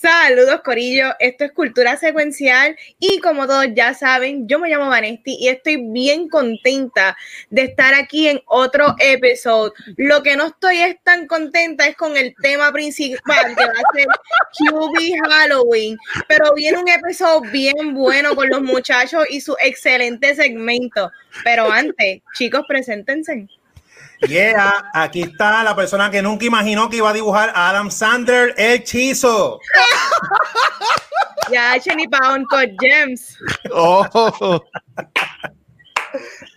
Saludos Corillo, esto es Cultura Secuencial y como todos ya saben, yo me llamo Vanesti y estoy bien contenta de estar aquí en otro episodio. Lo que no estoy es tan contenta es con el tema principal que va a ser QB Halloween, pero viene un episodio bien bueno con los muchachos y su excelente segmento. Pero antes, chicos, preséntense. Yeah, aquí está la persona que nunca imaginó que iba a dibujar a Adam Sandler, el hechizo. Ya, Chenny Pound con Gems. Oh,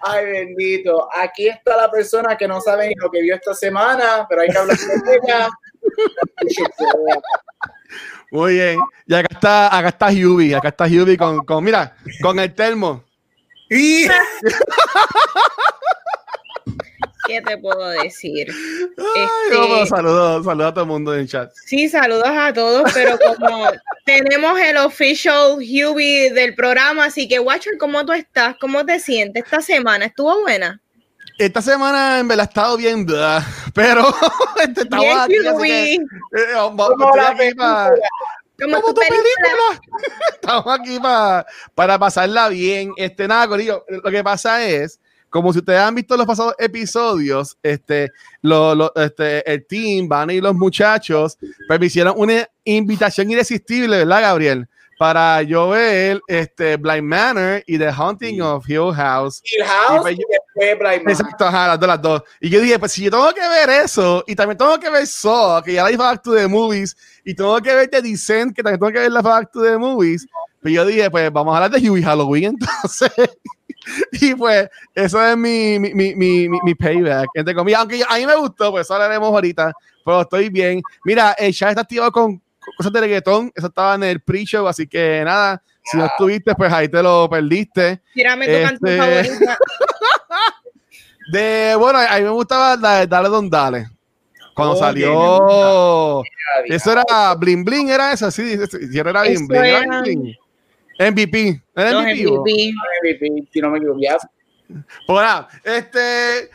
Ay, bendito. Aquí está la persona que no sabe ni lo que vio esta semana, pero hay que hablar con ella. muy bien. Y acá está, acá está Hubie, acá está Hubie con, con, mira, con el termo. Y ¿Qué te puedo decir? Ay, Este- vamos, saludos, saludos a todo el mundo en el chat. Sí, saludos a todos, pero como tenemos el official Hubie del programa, así que Watcher, ¿cómo tú estás? ¿Cómo te sientes esta semana? ¿Estuvo buena? Esta semana en verdad ha estado bien, blah, pero este, estamos Bien, aquí, así que, eh, vamos- Como la aquí pa- película. Como como tu tu película. película. Estamos aquí pa- para pasarla bien. Este, nada, Corillo, lo que pasa es, como si ustedes han visto los pasados episodios, este, lo, lo- este, el team, Van y los muchachos, pues me hicieron una invitación irresistible, ¿verdad, Gabriel? Para yo ver este, Blind Manor y The Haunting of Hill House. Hill House Y y después Blind Man. Exacto, ajá, las dos, las dos. Y yo dije, pues si yo tengo que ver eso, y también tengo que ver Saw, que ya la hice Back to the Movies, y tengo que ver The Descent, que también tengo que ver la Back to the Movies, pues yo dije, pues vamos a hablar de Huey Halloween entonces. y pues eso es mi, mi, mi, mi, mi- mi payback, entre comillas. Aunque a mí me gustó, pues eso hablaremos ahorita, pero estoy bien. Mira, el chat está activado con cosas de reggaetón, eso estaba en el pre-show, así que nada, si no estuviste, pues ahí te lo perdiste. Tírame tu canción Este- favorita. De, bueno, a mí me gustaba la de Dale Don Dale. Cuando Oye, salió. me Eso era Bling Bling, era esa, sí. sí, sí, era Bling Eso Bling. Era era- Bling Bling. MVP. ¿Era Los MVP? MVP. MVP, Si no me equivoco. Pues nada, este.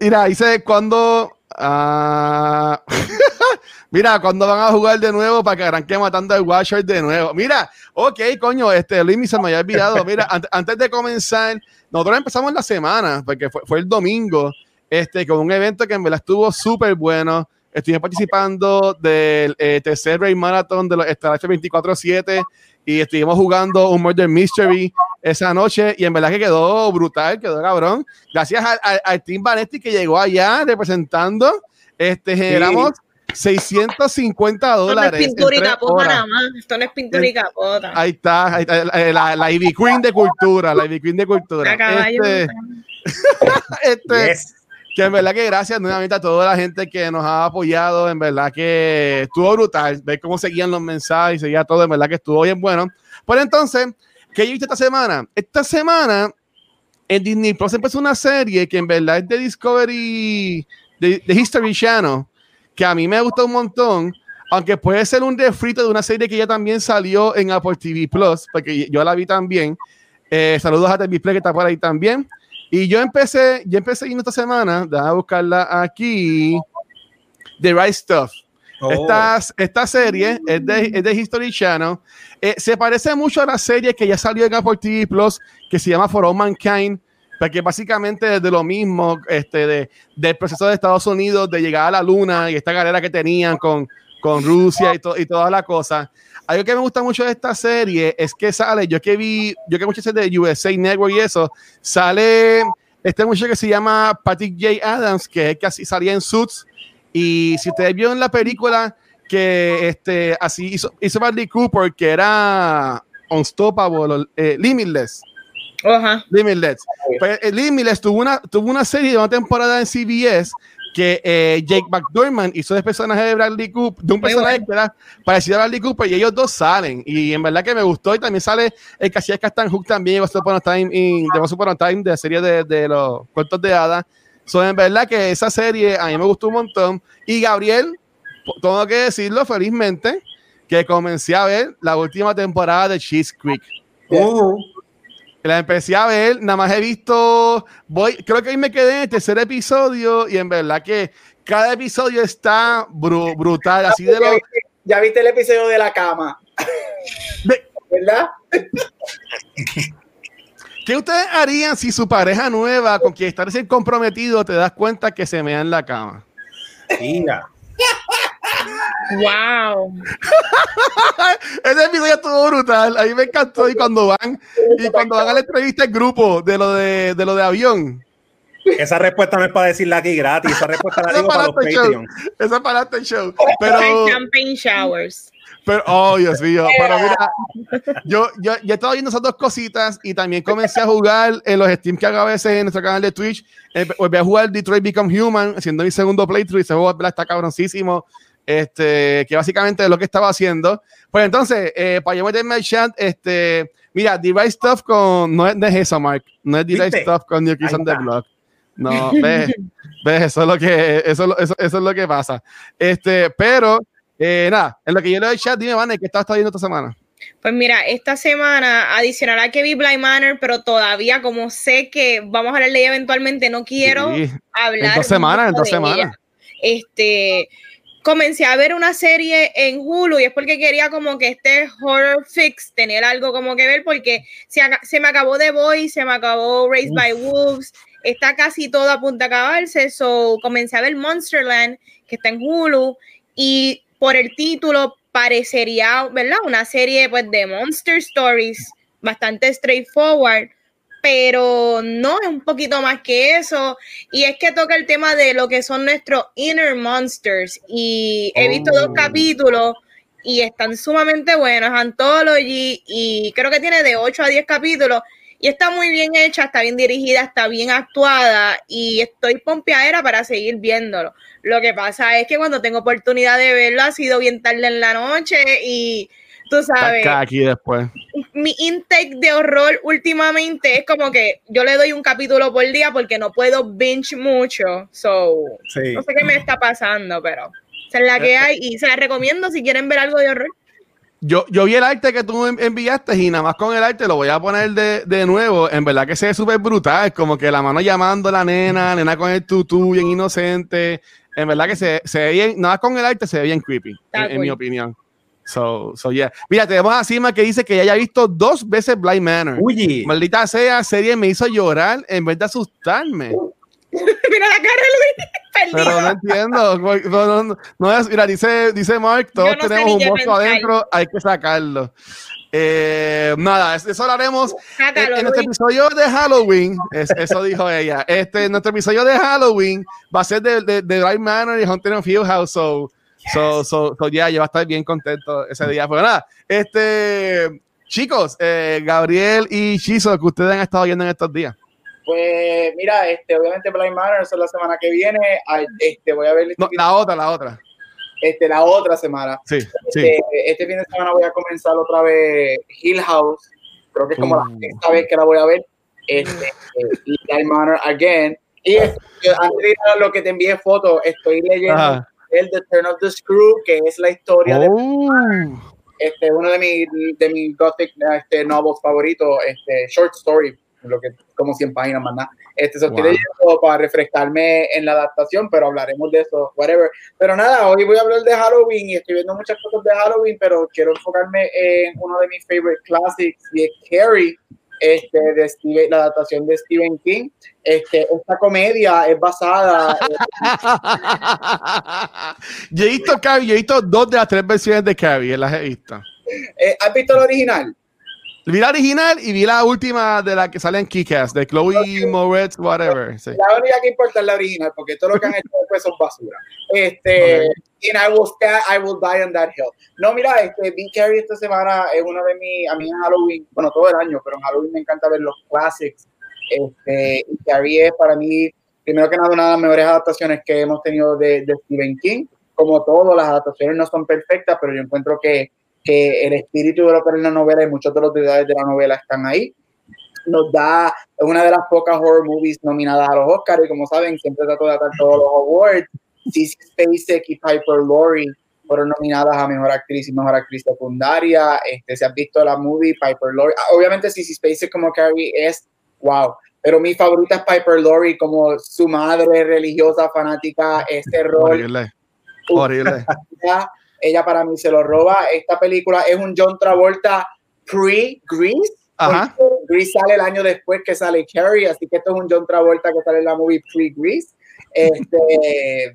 Mira, dice cuando. ah, mira, cuando van a jugar de nuevo para que arranque matando al Watcher de nuevo. Mira, ok, coño, este Luis se me había olvidado. Mira, an- antes de comenzar, nosotros empezamos la semana, porque fue, fue el domingo, este, con un evento que en verdad estuvo súper bueno. Estuve participando del eh, tercer Rey Marathon de los Star 24-7 y estuvimos jugando un Murder Mystery esa noche y en verdad que quedó brutal, quedó cabrón. Gracias al, al- al Team Vanetti que llegó allá representando, este, generamos 650 Esto no es dólares. pintura y capota nada más. Esto no es pintura y capota. Ahí está, ahí está, la, la, la Ivy Queen de cultura, la Ivy Queen de cultura. A caballo. Este, este, que en verdad que gracias nuevamente a toda la gente que nos ha apoyado, en verdad que estuvo brutal, ver cómo seguían los mensajes seguía todo, en verdad que estuvo bien bueno. Pues entonces, ¿qué yo hice esta semana? Esta semana en Disney Plus empezó una serie que en verdad es de Discovery, de, de History Channel, que a mí me gustó un montón, aunque puede ser un refrito de una serie que ya también salió en Apple TV Plus, porque yo la vi también. Eh, saludos a TV Play que está por ahí también. Y yo empecé, yo empecé yendo esta semana, déjame buscarla aquí, The Right Stuff. Oh. Esta, esta serie es de, es de History Channel. Eh, se parece mucho a la serie que ya salió en Apple TV Plus, que se llama For All Mankind, porque básicamente es de lo mismo, este, de, del proceso de Estados Unidos de llegar a la luna y esta carrera que tenían con, con Rusia y, to- y toda la cosa. Algo que me gusta mucho de esta serie es que sale, yo que vi, yo que muchas series de USA Network y eso, sale este muchacho que se llama Patrick J. Adams, que es que así salía en Suits. Y si ustedes vieron la película que este, así hizo, hizo Bradley Cooper, que era Unstoppable, eh, Limitless. Ajá. Limitless. Pues, eh, Limitless tuvo una, tuvo una serie de una temporada en CBS que eh, Jake McDormand hizo de personaje de Bradley Cooper, de un personaje bueno. que era parecido a Bradley Cooper, y ellos dos salen. Y en verdad que me gustó. Y también sale el que hacía Castan Hook también, Upon a Time, in- de Upon a Time, de la serie de, de los cuentos de hadas. So, en verdad que esa serie a mí me gustó un montón. Y Gabriel, tengo que decirlo felizmente, que comencé a ver la última temporada de Cheese Creek. Uh, La empecé a ver, nada más he visto, voy, creo que ahí me quedé en el tercer episodio y en verdad que cada episodio está bru- brutal, así de ya, lo... viste, ya viste el episodio de la cama, de- ¿verdad? ¿Qué ustedes harían si su pareja nueva con quien está recién comprometido te das cuenta que se mea en la cama? mira. Wow. Ese episodio estuvo brutal, a mí me encantó y cuando van y cuando van a la entrevista el grupo de lo de, de lo de avión, Esa respuesta no es para decirla aquí gratis. Esa respuesta la digo para los para este show. Patreon. esa es para este show. Pero, Champagne showers. pero, oh Dios mío, pero mira, yo, yo, yo estaba viendo esas dos cositas y también comencé a jugar en los Steam que hago a veces en nuestro canal de Twitch. Eh, volví a jugar Detroit Become Human, haciendo mi segundo playthrough y ese juego ¿verdad? está cabroncísimo. Este, que básicamente es lo que estaba haciendo. Pues entonces, eh, para yo meterme al chat, este, mira, Right Stuff con, no es, no es eso, Mark, no es ¿Viste? Stuff con New Kids on the. Block. No, ves, ves, eso es lo que, eso, es lo- eso, eso es lo que pasa. Este, pero, eh, nada, en lo que yo leo el chat, dime, Vane, ¿qué estás viendo esta semana? Pues mira, esta semana adicional a que vi Blind Manor, pero todavía como sé que vamos a hablar de ella eventualmente, no quiero Sí, hablar. en dos semanas, en dos semanas. ella. Este, comencé a ver una serie en Hulu y es porque quería como que este horror fix tener algo como que ver porque se, se me acabó The Boy, se me acabó Raised by Wolves, está casi todo a punto de acabarse, so comencé a ver Monsterland que está en Hulu y por el título parecería, ¿verdad? Una serie pues de Monster Stories bastante straightforward, pero no es un poquito más que eso. Y es que toca el tema de lo que son nuestros inner monsters. Y he visto dos Oh. capítulos y están sumamente buenos. Anthology y creo que tiene de 8 a 10 capítulos. Y está muy bien hecha, está bien dirigida, está bien actuada y estoy pompeadera para seguir viéndolo. Lo que pasa es que cuando tengo oportunidad de verlo ha sido bien tarde en la noche y tú sabes, Acá, aquí después. mi intake de horror últimamente es como que yo le doy un capítulo por día porque no puedo binge mucho. So, Sí. no sé qué me está pasando, pero esa es la que hay y se la recomiendo si quieren ver algo de horror. Yo, yo vi el arte que tú en- enviaste y nada más con el arte lo voy a poner de, de nuevo. En verdad que se ve súper brutal, como que la mano llamando a la nena, nena con el tutú, bien inocente. En verdad que se, se ve bien, nada más con el arte se ve bien creepy, en, mi opinión. So, so yeah. Mira, tenemos a Sima que dice que ya haya visto dos veces Blind Manor. Uy, Maldita sea, serie me hizo llorar en vez de asustarme. Mira la cara de Luis, Pero no entiendo. No, no, no, es, mira, dice, dice Mark, todos no tenemos un monstruo adentro, hay que sacarlo. Eh, nada, eso lo haremos en, Sácalo, en nuestro episodio de Halloween. Es- eso dijo ella. Este, nuestro episodio de Halloween va a ser de, de, de Drive Manor y Haunted of Hill House. So, so, so, so, ya, yo voy a estar bien contento ese día. Pero nada, este, chicos, eh, Gabriel y Chizo, que ustedes han estado viendo en estos días. Pues mira, este, obviamente Blind Manor, es la semana que viene. Este, voy a ver No, la otra, la ootra. este, la otra semana. Sí, sí. Este, este fin de semana voy a comenzar otra vez Hill House. Creo que es como la Mm. sexta vez que la voy a ver. Este, eh, y Blind Manor again. Y este, yo, antes de lo que te envié fotos, estoy leyendo Ajá. El The Turn of the Screw, que es la historia de Oh. este, uno de mis de mis gothic este, novels favoritos, este, short story, lo que como 100 páginas más nada. Este, Wow. leyendo para refrescarme en la adaptación, pero hablaremos de eso, whatever. Pero nada, hoy voy a hablar de Halloween y estoy viendo muchas cosas de Halloween, pero quiero enfocarme en uno de mis favorite classics y es Carrie, este, de Stephen- la adaptación de Stephen King. Este, esta comedia es basada yo he visto Carrie, yo he visto dos de las tres versiones de Carrie, las he visto. eh, ¿Has visto el original? Vi la original y vi la última de la que sale en Kick-Ass, de Chloe Moretz, whatever. sí. La única que importa es la original, porque todo lo que han hecho después son basura. Este, and I will, I will die on that hill. No, mira, este, Big Carrie esta semana es uno de mis, a mí en Halloween, bueno, todo el año, pero en Halloween me encanta ver los classics. Este, y Carrie es para mí, primero que nada, una de las mejores adaptaciones que hemos tenido de, de Stephen King. Como todo, las adaptaciones no son perfectas, pero yo encuentro que, que el espíritu de lo que es la novela y muchos de los detalles de la novela están ahí. nos da una de las pocas horror movies nominadas a los Oscars y como saben siempre trato de dar todos los awards. Sissy Spacek y Piper Laurie fueron nominadas a Mejor Actriz y Mejor Actriz Secundaria. Este, si has visto la movie, Piper Laurie, ah, obviamente Sissy Spacek como Carrie es wow, pero mi favorita es Piper Laurie como su madre religiosa fanática, este rol. Horrible. Horrible. Ella para mí se lo roba. Esta película es un John Travolta pre-Grease. Grease sale el año después que sale Carrie, así que esto es un John Travolta que sale en la movie pre-Grease. Este,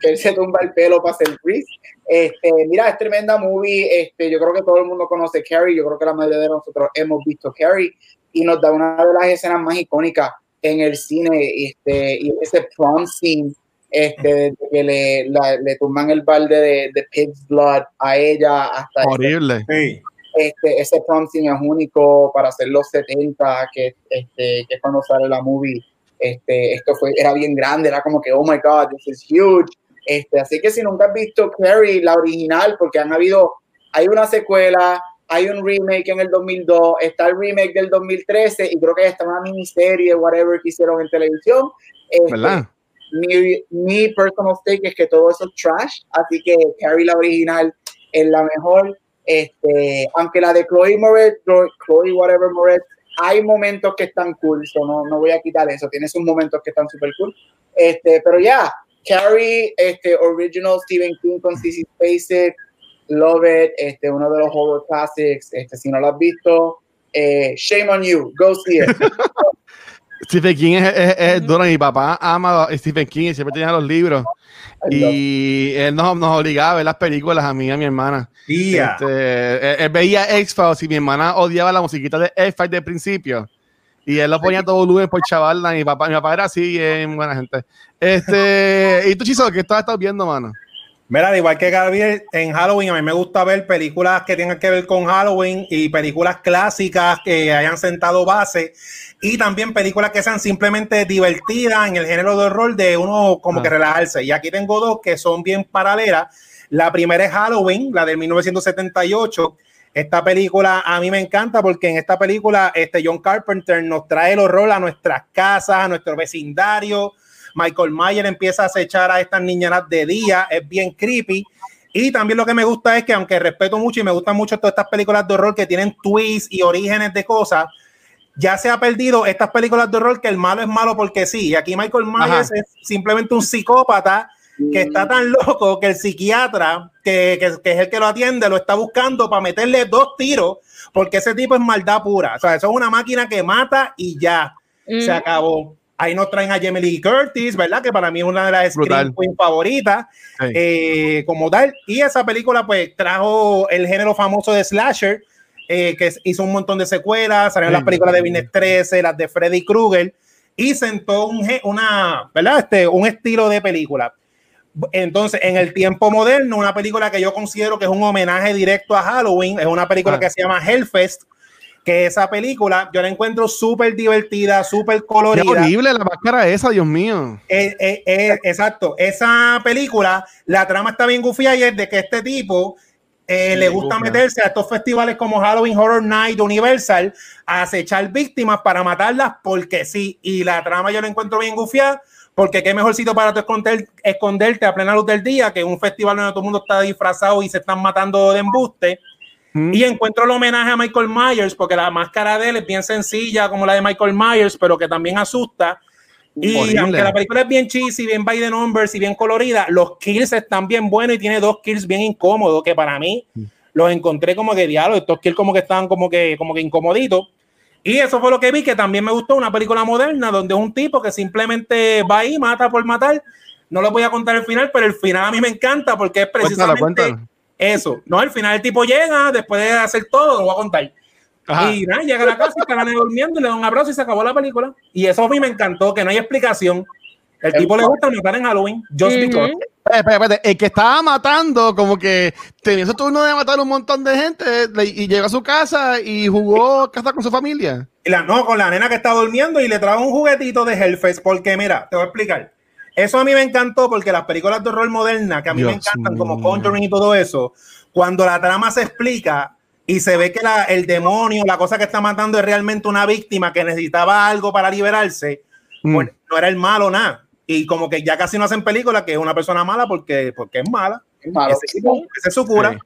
que él se tumba el pelo para hacer Grease. Este, mira, es tremenda movie. Este, yo creo que todo el mundo conoce Carrie. Yo creo que la mayoría de nosotros hemos visto Carrie y nos da una de las escenas más icónicas en el cine. Este, y ese prom scene este, que le, la, le tumban el balde de, de, Pig's Blood a ella hasta horrible. Sí. Este, ese prom scene es único para hacer los 70, que, este, que es cuando sale la movie. Este, esto fue, era bien grande, era como que, oh my god, this is huge. Este, así que si nunca has visto Carrie, la original, porque han habido, hay una secuela, hay un remake en el 2002, está el remake del 2013 y creo que está una miniserie, whatever que hicieron en televisión. Este, ¿Verdad? Mi, mi personal stake es que todo eso es trash, así que Carrie la original es la mejor. Este, aunque la de Chloe Moretz, Chloe, whatever Moretz, hay momentos que están cool, so no, no voy a quitar eso, tiene sus momentos que están super cool. Este, pero ya, Carrie, este, original Stephen King con Sissy Spacek, love it, este, uno de los horror classics, este, si no lo has visto, eh, shame on you, go see it. Stephen King es, es, es duro. Mi papá ama a Stephen King y siempre tenía los libros. Y él nos, nos obligaba a ver las películas a mí y a mi hermana. Este, él, él veía X-Files y mi hermana odiaba la musiquita de X-Files del principio. Y él lo ponía todo volumen por chaval. Mi papá, mi papá era así, bien buena gente. Este, ¿Y tú, Chiso, qué estás, estás viendo, mano? Mira, al igual que Gabriel, en Halloween a mí me gusta ver películas que tengan que ver con Halloween y películas clásicas que hayan sentado base y también películas que sean simplemente divertidas en el género de horror de uno como Ah. que relajarse. Y aquí tengo dos que son bien paralelas. La primera es Halloween, la de 1978. Esta película a mí me encanta porque en esta película este John Carpenter nos trae el horror a nuestras casas, a nuestro vecindario. Michael Mayer empieza a acechar a estas niñanas de día, es bien creepy. Y también lo que me gusta es que, aunque respeto mucho y me gustan mucho todas estas películas de horror que tienen twists y orígenes de cosas, ya se ha perdido estas películas de horror que el malo es malo porque sí. Y aquí Michael Myers Ajá. es simplemente un psicópata que está tan loco que el psiquiatra, que, que, que es el que lo atiende, lo está buscando para meterle dos tiros, porque ese tipo es maldad pura. O sea, eso es una máquina que mata y ya se Mm. acabó. Ahí nos traen a Jamie Lee Curtis, ¿verdad? Que para mí es una de las. Scream Queen favoritas, Sí. eh, como tal. Y esa película, pues, trajo el género famoso de slasher, eh, que hizo un montón de secuelas, salieron Sí. las películas de Viernes 13, las de Freddy Krueger, y sentó un, una, ¿verdad? Este, un estilo de película. Entonces, en el tiempo moderno, una película que yo considero que es un homenaje directo a Halloween, es una película Ah. que se llama Hellfest, que esa película yo la encuentro súper divertida, súper Qué colorida. horrible la máscara esa, Dios mío. Eh, eh, eh, exacto, esa película, la trama está bien gufía y es de que este tipo eh, le gusta meterse a estos festivales como Halloween Horror Night Universal a acechar víctimas para matarlas porque sí. Y la trama yo la encuentro bien gufia porque qué mejor sitio para tú esconder, esconderte a plena luz del día que un festival donde todo el mundo está disfrazado y se están matando de embuste. Mm. Y encuentro el homenaje a Michael Myers porque la máscara de él es bien sencilla como la de Michael Myers, pero que también asusta. Y Horrible. aunque la película es bien cheesy, bien by the numbers y bien colorida, los kills están bien buenos y tiene dos kills bien incómodos que para mí los encontré como que diálogo, estos kills como que estaban como que, como que incomoditos. Y eso fue lo que vi, que también me gustó una película moderna donde un tipo que simplemente va ahí, mata por matar. No les voy a contar el final, pero el final a mí me encanta porque es Cuéntalo, precisamente cuéntalo. Eso. No, al final el tipo llega, después de hacer todo, lo voy a contar. Ajá. Y nada, llega a la casa y está la nena durmiendo y le da un abrazo y se acabó la película. Y eso a mí me encantó, que no hay explicación. El tipo le gusta matar en Halloween. Just Ujú. because. Espera, espera. El que estaba matando, como que tenía su turno de matar un montón de gente y llegó a su casa y jugó casa con su familia. La, no, con la nena que está durmiendo y le trae un juguetito de Hellfest. Porque mira, te voy a explicar. Eso a mí me encantó porque las películas de horror modernas, que a mí me encantan, como. Conjuring y todo eso, cuando la trama se explica, y se ve que la, el demonio, la cosa que está matando es realmente una víctima que necesitaba algo para liberarse, Mm. pues no era el malo nada. Y como que ya casi no hacen películas que es una persona mala porque, porque es mala. Es malo. Ese, ese es su cura. Sí.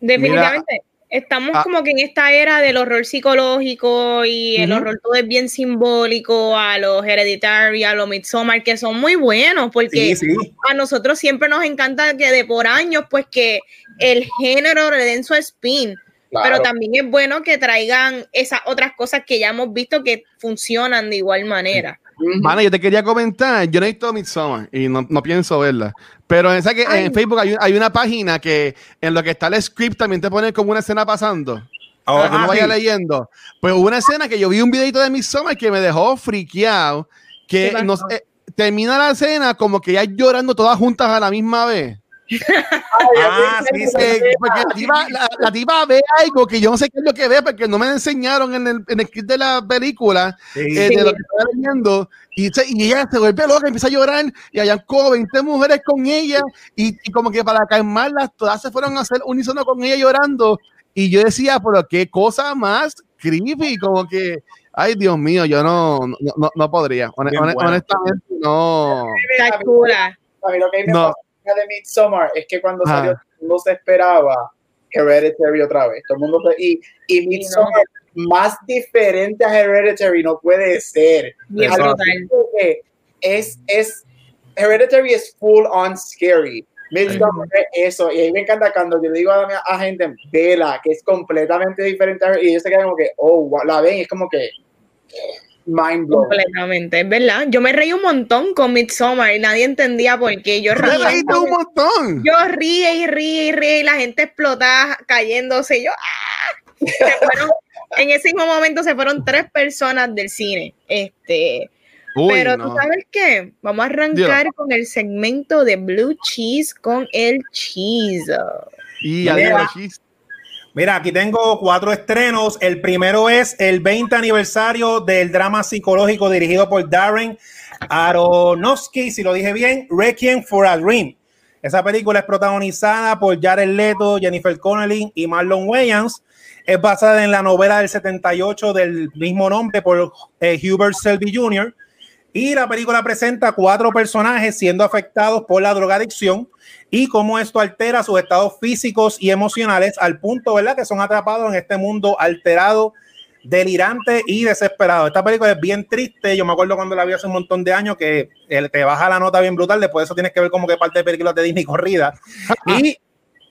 Definitivamente. Estamos ah. como que en esta era del horror psicológico y el Ujú. horror todo es bien simbólico, a los Hereditary, a los Midsommar, que son muy buenos, porque Sí, sí. a nosotros siempre nos encanta que de por años, pues que el género le den su spin, Claro. pero también es bueno que traigan esas otras cosas que ya hemos visto que funcionan de igual manera. Mano, yo te quería comentar, yo no he visto Midsommar y no, no pienso verla. Pero esa que en Facebook hay, hay una página que en lo que está el script también te pone como una escena pasando. Para que no vaya sí. leyendo. Pues hubo una escena que yo vi un videito de Midsommar que me dejó friqueado. ¿Qué Que nos, eh, termina la escena como que ya llorando todas juntas a la misma vez. Ah, sí, sí. Porque la tipa, la, la tipa ve algo que yo no sé qué es lo que ve porque no me enseñaron en el, en el kit de la película Sí. eh, de lo que estaba leyendo y, y ella se vuelve loca, empieza a llorar y hayan como 20 mujeres con ella y, y como que para calmarlas todas se fueron a hacer unísono con ella llorando y yo decía, pero qué cosa más creepy, como que, ay Dios mío, yo no, no, no, no podría, honestamente no. Está chula. A mí lo que me No. Pasa de Midsommar es que cuando Ajá. salió, todo el mundo se esperaba Hereditary otra vez. Todo el mundo y, y Midsommar más diferente a Hereditary no puede ser. Que es, es Hereditary es full on scary. Midsommar es eso. Y a mí me encanta cuando yo le digo a, mi- a gente, vela, que es completamente diferente. Y ellos se quedan como que, oh, wow, la ven, y es como que mind blown. Completamente, es verdad. Yo me reí un montón con Midsommar y nadie entendía por qué. Yo Me reí. reíste un montón. Yo ríe y ríe y ríe y la gente explotaba cayéndose. y Yo, ¡ah! Se fueron- en ese mismo momento se fueron tres personas del cine. Este, Uy, pero no. tú sabes qué? Vamos a arrancar con el segmento de Blue Cheese con el cheese. Y adiós, chis. Mira, aquí tengo cuatro estrenos. El primero es el 20 aniversario del drama psicológico dirigido por Darren Aronofsky, si lo dije bien, Requiem for a Dream. Esa película es protagonizada por Jared Leto, Jennifer Connelly y Marlon Wayans. Es basada en la novela del 78 del mismo nombre por eh, Hubert Selby Jr. Y la película presenta cuatro personajes siendo afectados por la drogadicción y cómo esto altera sus estados físicos y emocionales al punto, ¿verdad? Que son atrapados en este mundo alterado, delirante y desesperado. Esta película es bien triste. Yo me acuerdo cuando la vi hace un montón de años que él te baja la nota bien brutal. Después de eso tienes que ver como que parte de películas de Disney corrida. Y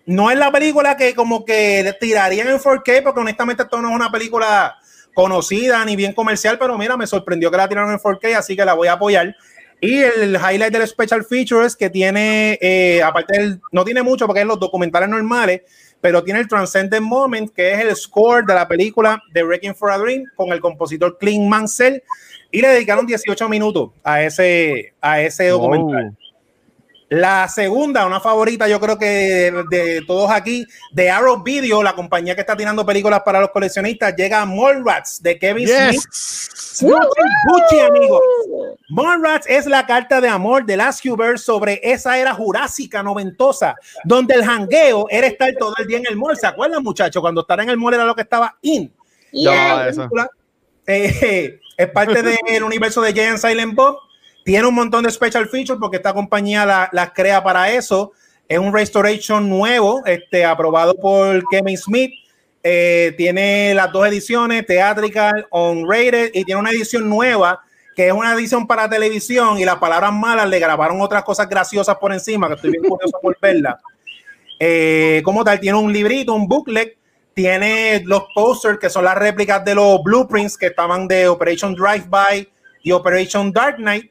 no es la película que como que tirarían en 4K, porque honestamente esto no es una película conocida ni bien comercial, pero mira, me sorprendió que la tiraron en 4K, así que la voy a apoyar. Y el highlight del special features que tiene, eh, aparte del, no tiene mucho porque es los documentales normales, pero tiene el Transcendent Moment, que es el score de la película The Wrecking for a Dream con el compositor Clint Mansell. Y le dedicaron 18 minutos a ese, a ese documental. Oh. La segunda, una favorita, yo creo que de, de todos aquí, de Arrow Video, la compañía que está tirando películas para los coleccionistas, llega Mallrats de Kevin Smith. Yes. Gucci, Gucci, amigos. Mallrats es la carta de amor de Last Hubert sobre esa era jurásica noventosa, donde el jangueo era estar todo el día en el mall. ¿Se acuerdan, muchachos? Cuando estar en el mall era lo que estaba in. No, Yeah. eso. película, eh, es parte del universo de Jay and Silent Bob. Tiene un montón de special features porque esta compañía las la crea para eso. Es un restoration nuevo, este, aprobado por Kevin Smith. Eh, tiene las dos ediciones, Theatrical, On-Rated, y tiene una edición nueva que es una edición para televisión y las palabras malas le grabaron otras cosas graciosas por encima, que estoy bien curioso por verla. Eh, como tal, tiene un librito, un booklet, tiene los posters que son las réplicas de los blueprints que estaban de Operation Drive-By y Operation Dark Knight.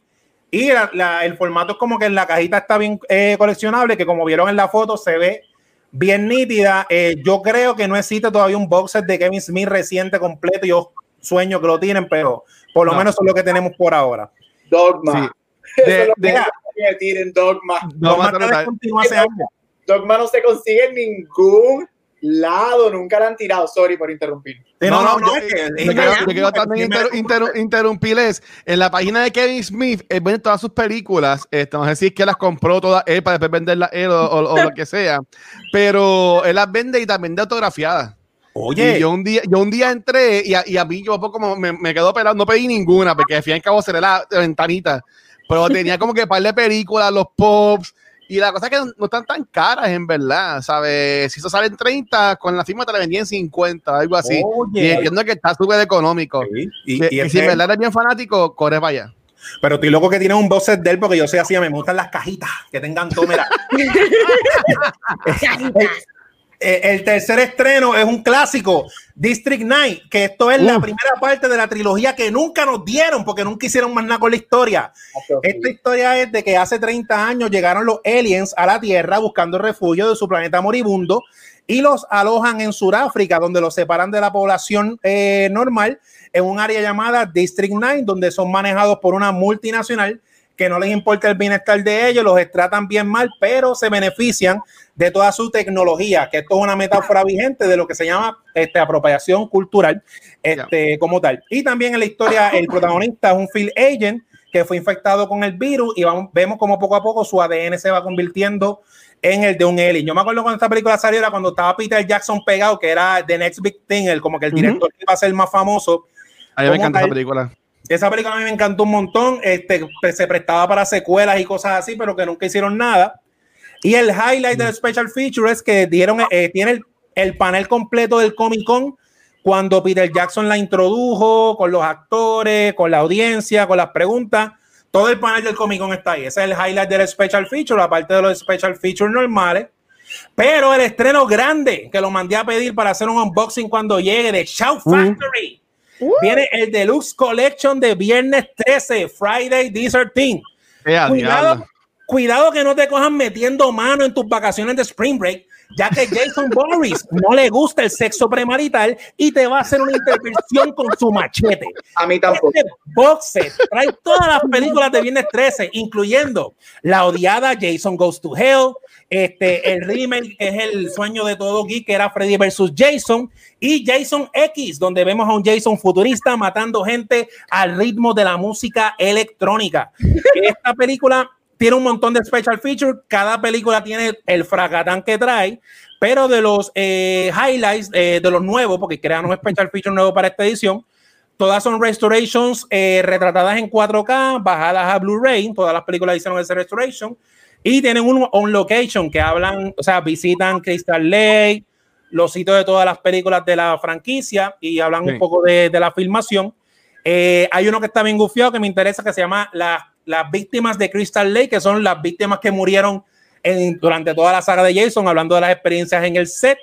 Y la- la- el formato es como que en la cajita está bien eh, coleccionable, que como vieron en la foto se ve bien nítida. Eh, yo creo que no existe todavía un box set de Kevin Smith reciente completo. Yo sueño que lo tienen, pero por lo No. menos eso es lo que tenemos por ahora. Dogma. Sí. Eso De- es lo de- que voy a decir en Dogma. No, años. Dogma no se consigue en ningún lado, nunca la han tirado. Sorry por interrumpir. Sí, No, no, yo- yo- es que- Yo es quiero, que- yo quiero también inter- inter- interrumpirles. En la página de Kevin Smith, él vende todas sus películas. Este, no sé si es que las compró todas él para después venderlas él o, o- o lo que sea. Pero él las vende y también de autografiadas. Oye, Y yo un día, yo un día entré y a, y a mí yo como me, me quedó pelado, no pedí ninguna, porque al fin y al cabo cerré la ventanita. Pero tenía como que par de películas, los pops, y la cosa es que no, no están tan caras, en verdad, ¿sabes? Si eso sale en 30, con la firma te la vendían en 50, algo así. Oye. Y entiendo que está súper económico. Sí, y- si en verdad eres bien fanático, corre para allá. pero estoy loco que tiene un box set de él porque yo soy así, me gustan las cajitas que tengan todo, mira. Eh, el tercer estreno es un clásico, District 9, que esto es la primera parte de la trilogía que nunca nos dieron porque nunca hicieron más nada con la historia. Esta historia es de que hace 30 años llegaron los aliens a la Tierra buscando refugio de su planeta moribundo y los alojan en Sudáfrica, donde los separan de la población eh, normal en un área llamada District 9, donde son manejados por una multinacional que no les importa el bienestar de ellos, los tratan bien mal, pero se benefician de toda su tecnología, que esto es una metáfora vigente de lo que se llama este, apropiación cultural este, como tal. Y también en la historia, el protagonista es un field agent que fue infectado con el virus y vamos, vemos como poco a poco su ADN se va convirtiendo en el de un alien. Yo me acuerdo cuando esta película salió, era cuando estaba Peter Jackson pegado, que era The Next Big Thing, el, como que el director que iba a ser más famoso. A mí me ¿Cómo encanta esa tal? película. Esa película a mí me encantó un montón. Este, se prestaba para secuelas y cosas así, pero que nunca hicieron nada. Y el highlight del special feature es que dieron, eh, tiene el, el panel completo del Comic Con cuando Peter Jackson la introdujo con los actores, con la audiencia, con las preguntas. Todo el panel del Comic Con está ahí. Ese es el highlight del special feature, aparte de los special features normales. Pero el estreno grande que lo mandé a pedir para hacer un unboxing cuando llegue de Shout Factory. Viene el Deluxe Collection de viernes 13, Friday 13. Eh, a Cuidado, diablo. cuidado que no te cojan metiendo mano en tus vacaciones de Spring Break, ya que Jason Boris no le gusta el sexo premarital y te va a hacer una intervención con su machete. A mí tampoco. Este box set trae todas las películas de Viernes 13, incluyendo la odiada Jason Goes to Hell, este, el remake que es el sueño de todo geek, que era Freddy versus Jason, y Jason X, donde vemos a un Jason futurista matando gente al ritmo de la música electrónica. Esta película tiene un montón de special features, cada película tiene el fracatán que trae, pero de los eh, highlights, eh, de los nuevos, porque crean un special feature nuevo para esta edición, Todas son restorations eh, retratadas en 4K, bajadas a Blu-ray. Todas las películas hicieron ese restoration. Y tienen un on location que hablan, o sea, visitan Crystal Lake, los sitios de todas las películas de la franquicia y hablan Sí. un poco de, de la filmación. Eh, hay uno que está bien gufiado que me interesa que se llama la- Las víctimas de Crystal Lake, que son las víctimas que murieron en- durante toda la saga de Jason, hablando de las experiencias en el set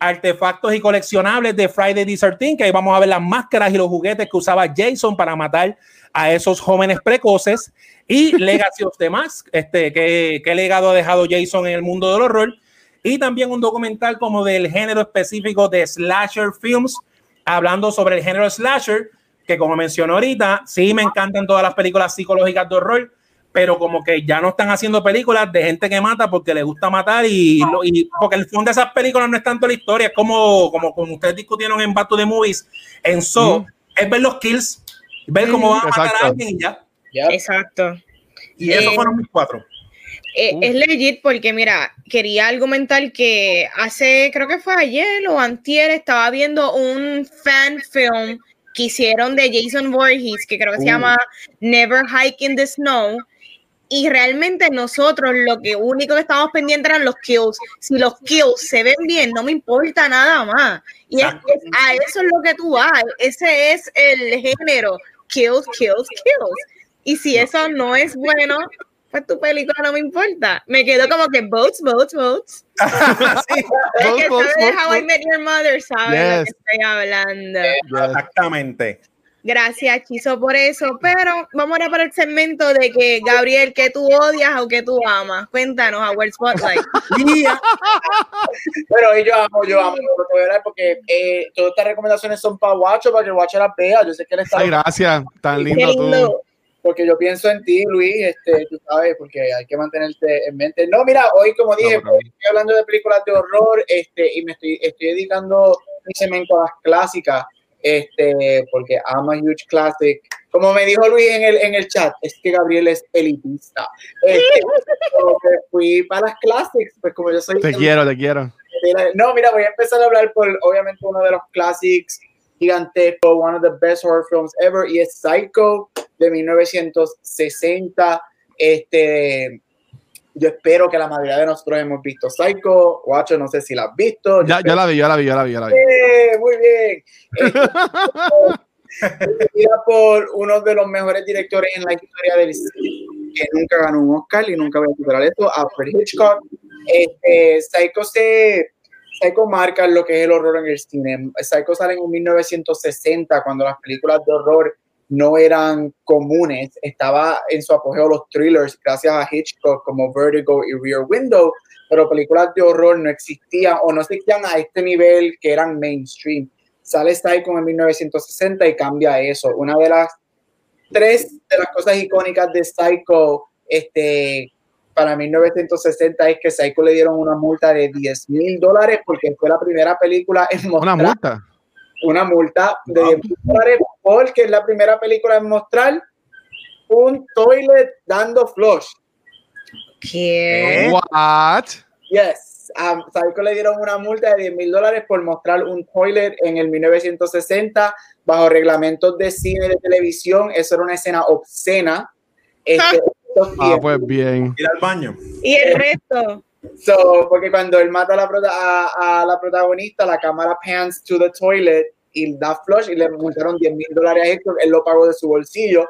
artefactos y coleccionables de Friday the 13, que ahí vamos a ver las máscaras y los juguetes que usaba Jason para matar a esos jóvenes precoces y Legacy of the Mask, este, que, qué legado ha dejado Jason en el mundo del horror y también un documental como del género específico de slasher films, hablando sobre el género slasher, que como mencionó ahorita, sí me encantan todas las películas psicológicas de horror, pero como que ya no están haciendo películas de gente que mata porque le gusta matar y, lo- y porque el fondo de esas películas no es tanto la historia, es como, como, como ustedes discutieron en Back to the Movies, en So, Mm. es ver los kills, ver cómo van a matar Exacto. a alguien y ya. Ya. Exacto. Y esos Eh, fueron mis cuatro. Eh, Uf. es legit porque, mira, quería argumentar que hace, creo que fue ayer o antier, estaba viendo un fan film que hicieron de Jason Voorhees, que creo que se Uh. llama Never Hike in the Snow. Y realmente nosotros lo que único que estábamos pendientes eran los kills. Si los kills se ven bien, no me importa nada más. Y es- a eso es lo que tú vas. Ese es el género. Kills, kills, kills. Y si eso no es bueno, pues tu película no me importa. Me quedo como que votes, votes, votes. Sí, que votes, sabe de votes, How I. Met Your Mother sabe de lo Yes. que estoy hablando. exactamente. Gracias, Chizo, por eso. Pero vamos ahora para el segmento de que, Gabriel, que tú odias o que tú amas. Cuéntanos, Our Spotlight. Y Pero yo amo, yo amo, lo voy a hablar porque eh, todas estas recomendaciones son para Guacho, para que Guacho las vea. Yo sé que él está Ay, gracias. Tan Qué lindo tú. Porque yo pienso en ti, Luis, este, tú sabes, porque hay que mantenerte en mente. No, mira, hoy, como dije, No, pero- estoy hablando de películas de horror, este, y me estoy, estoy dedicando mi segmento a las clásicas, este, porque I'm a huge classic. Como me dijo Luis en el, en el chat, es que Gabriel es elitista. Este, fui para las classics, pues como yo soy Te quiero, te quiero. No, mira, voy a empezar a hablar por, obviamente, uno de los clásicos gigantescos, one of the best horror films ever, y es Psycho de 1960. Este, yo espero que la mayoría de nosotros hemos visto Psycho. Guacho, no sé si la has visto. Ya, ya la vi, ya la vi, ya la vi, ya la vi. Eh, muy bien. Este, por uno de los mejores directores en la historia del cine, que nunca ganó un Oscar y nunca voy a superar esto, Alfred Hitchcock. Este, Psycho se Psycho marca lo que es el horror en el cine. Psycho sale en 1960 cuando las películas de horror no eran comunes. Estaba en su apogeo los thrillers gracias a Hitchcock como Vertigo y Rear Window, pero películas de horror no existían o no existían a este nivel que eran mainstream. Sale Psycho en 1960 y cambia eso. Una de las tres de las cosas icónicas de Psycho este, para 1960 es que Psycho le dieron una multa de 10 mil dólares porque fue la primera película en mostrar. Una multa. Una multa de 10 mil dólares porque es la primera película en mostrar un toilet dando flush. ¿Qué? What? Yes. A Psycho le dieron una multa de 10 mil dólares por mostrar un toilet en el 1960 bajo reglamentos de cine y de televisión. Eso era una escena obscena. Este, Ah, pues bien. Ir al baño. ¿Y el resto? So, porque cuando él mata a la, a, a la protagonista, la cámara pans to the toilet y da flush y le multaron 10 mil dólares a Héctor, él lo pagó de su bolsillo.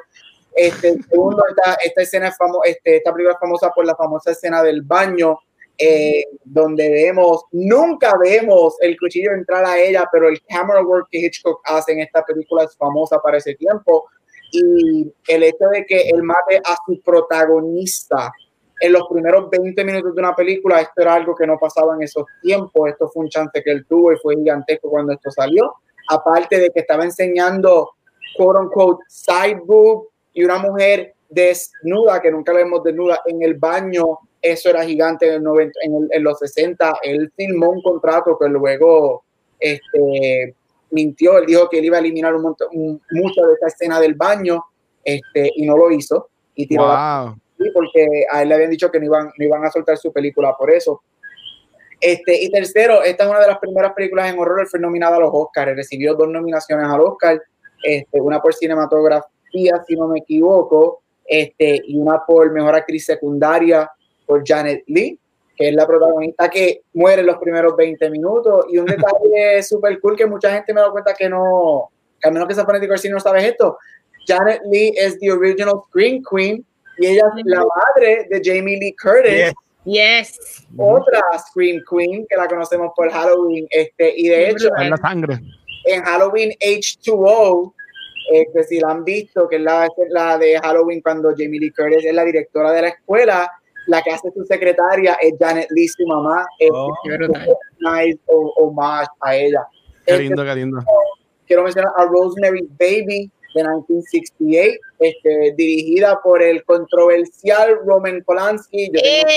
Este, segundo, esta, esta escena es famo- este, esta película es famosa por la famosa escena del baño, eh, donde vemos, nunca vemos el cuchillo entrar a ella, pero el camera work que Hitchcock hace en esta película es famosa para ese tiempo. Y el hecho de que él mate a su protagonista en los primeros 20 minutos de una película, esto era algo que no pasaba en esos tiempos, esto fue un chance que él tuvo y fue gigantesco cuando esto salió, aparte de que estaba enseñando, quote unquote, side boob y una mujer desnuda, que nunca la vemos desnuda, en el baño, eso era gigante en, el 90, en, el- en los 60, él firmó un contrato que luego este, mintió, él dijo que él iba a eliminar un montón, mucha de esta escena del baño, este, y no lo hizo, y tiró la Wow. Sí, porque a él le habían dicho que no iban, no iban a soltar su película por eso. Este, y tercero, esta es una de las primeras películas en horror, él fue nominada a los Oscars, recibió dos nominaciones al Oscar, este, una por cinematografía, si no me equivoco, este, y una por mejor actriz secundaria por Janet Lee, que es la protagonista que muere en los primeros 20 minutos. Y un detalle súper cool que mucha gente me da cuenta que no, que al menos que sea fanático del cine no sabes esto. Janet Lee es the original Scream Queen y ella es la madre de Jamie Lee Curtis, Yes. Yes. otra Scream Queen que la conocemos por Halloween. Este, y de hecho, En la sangre. en Halloween H2O, eh, que si la han visto, que es la, la de Halloween cuando Jamie Lee Curtis es la directora de la escuela, la que hace su secretaria es Janet Lee, su mamá. Es Oh. Qué nice o- homage a ella. Qué Este, lindo, qué lindo. quiero mencionar a Rosemary's Baby de 1968, este, dirigida por el controversial Roman Polanski. Yo tengo,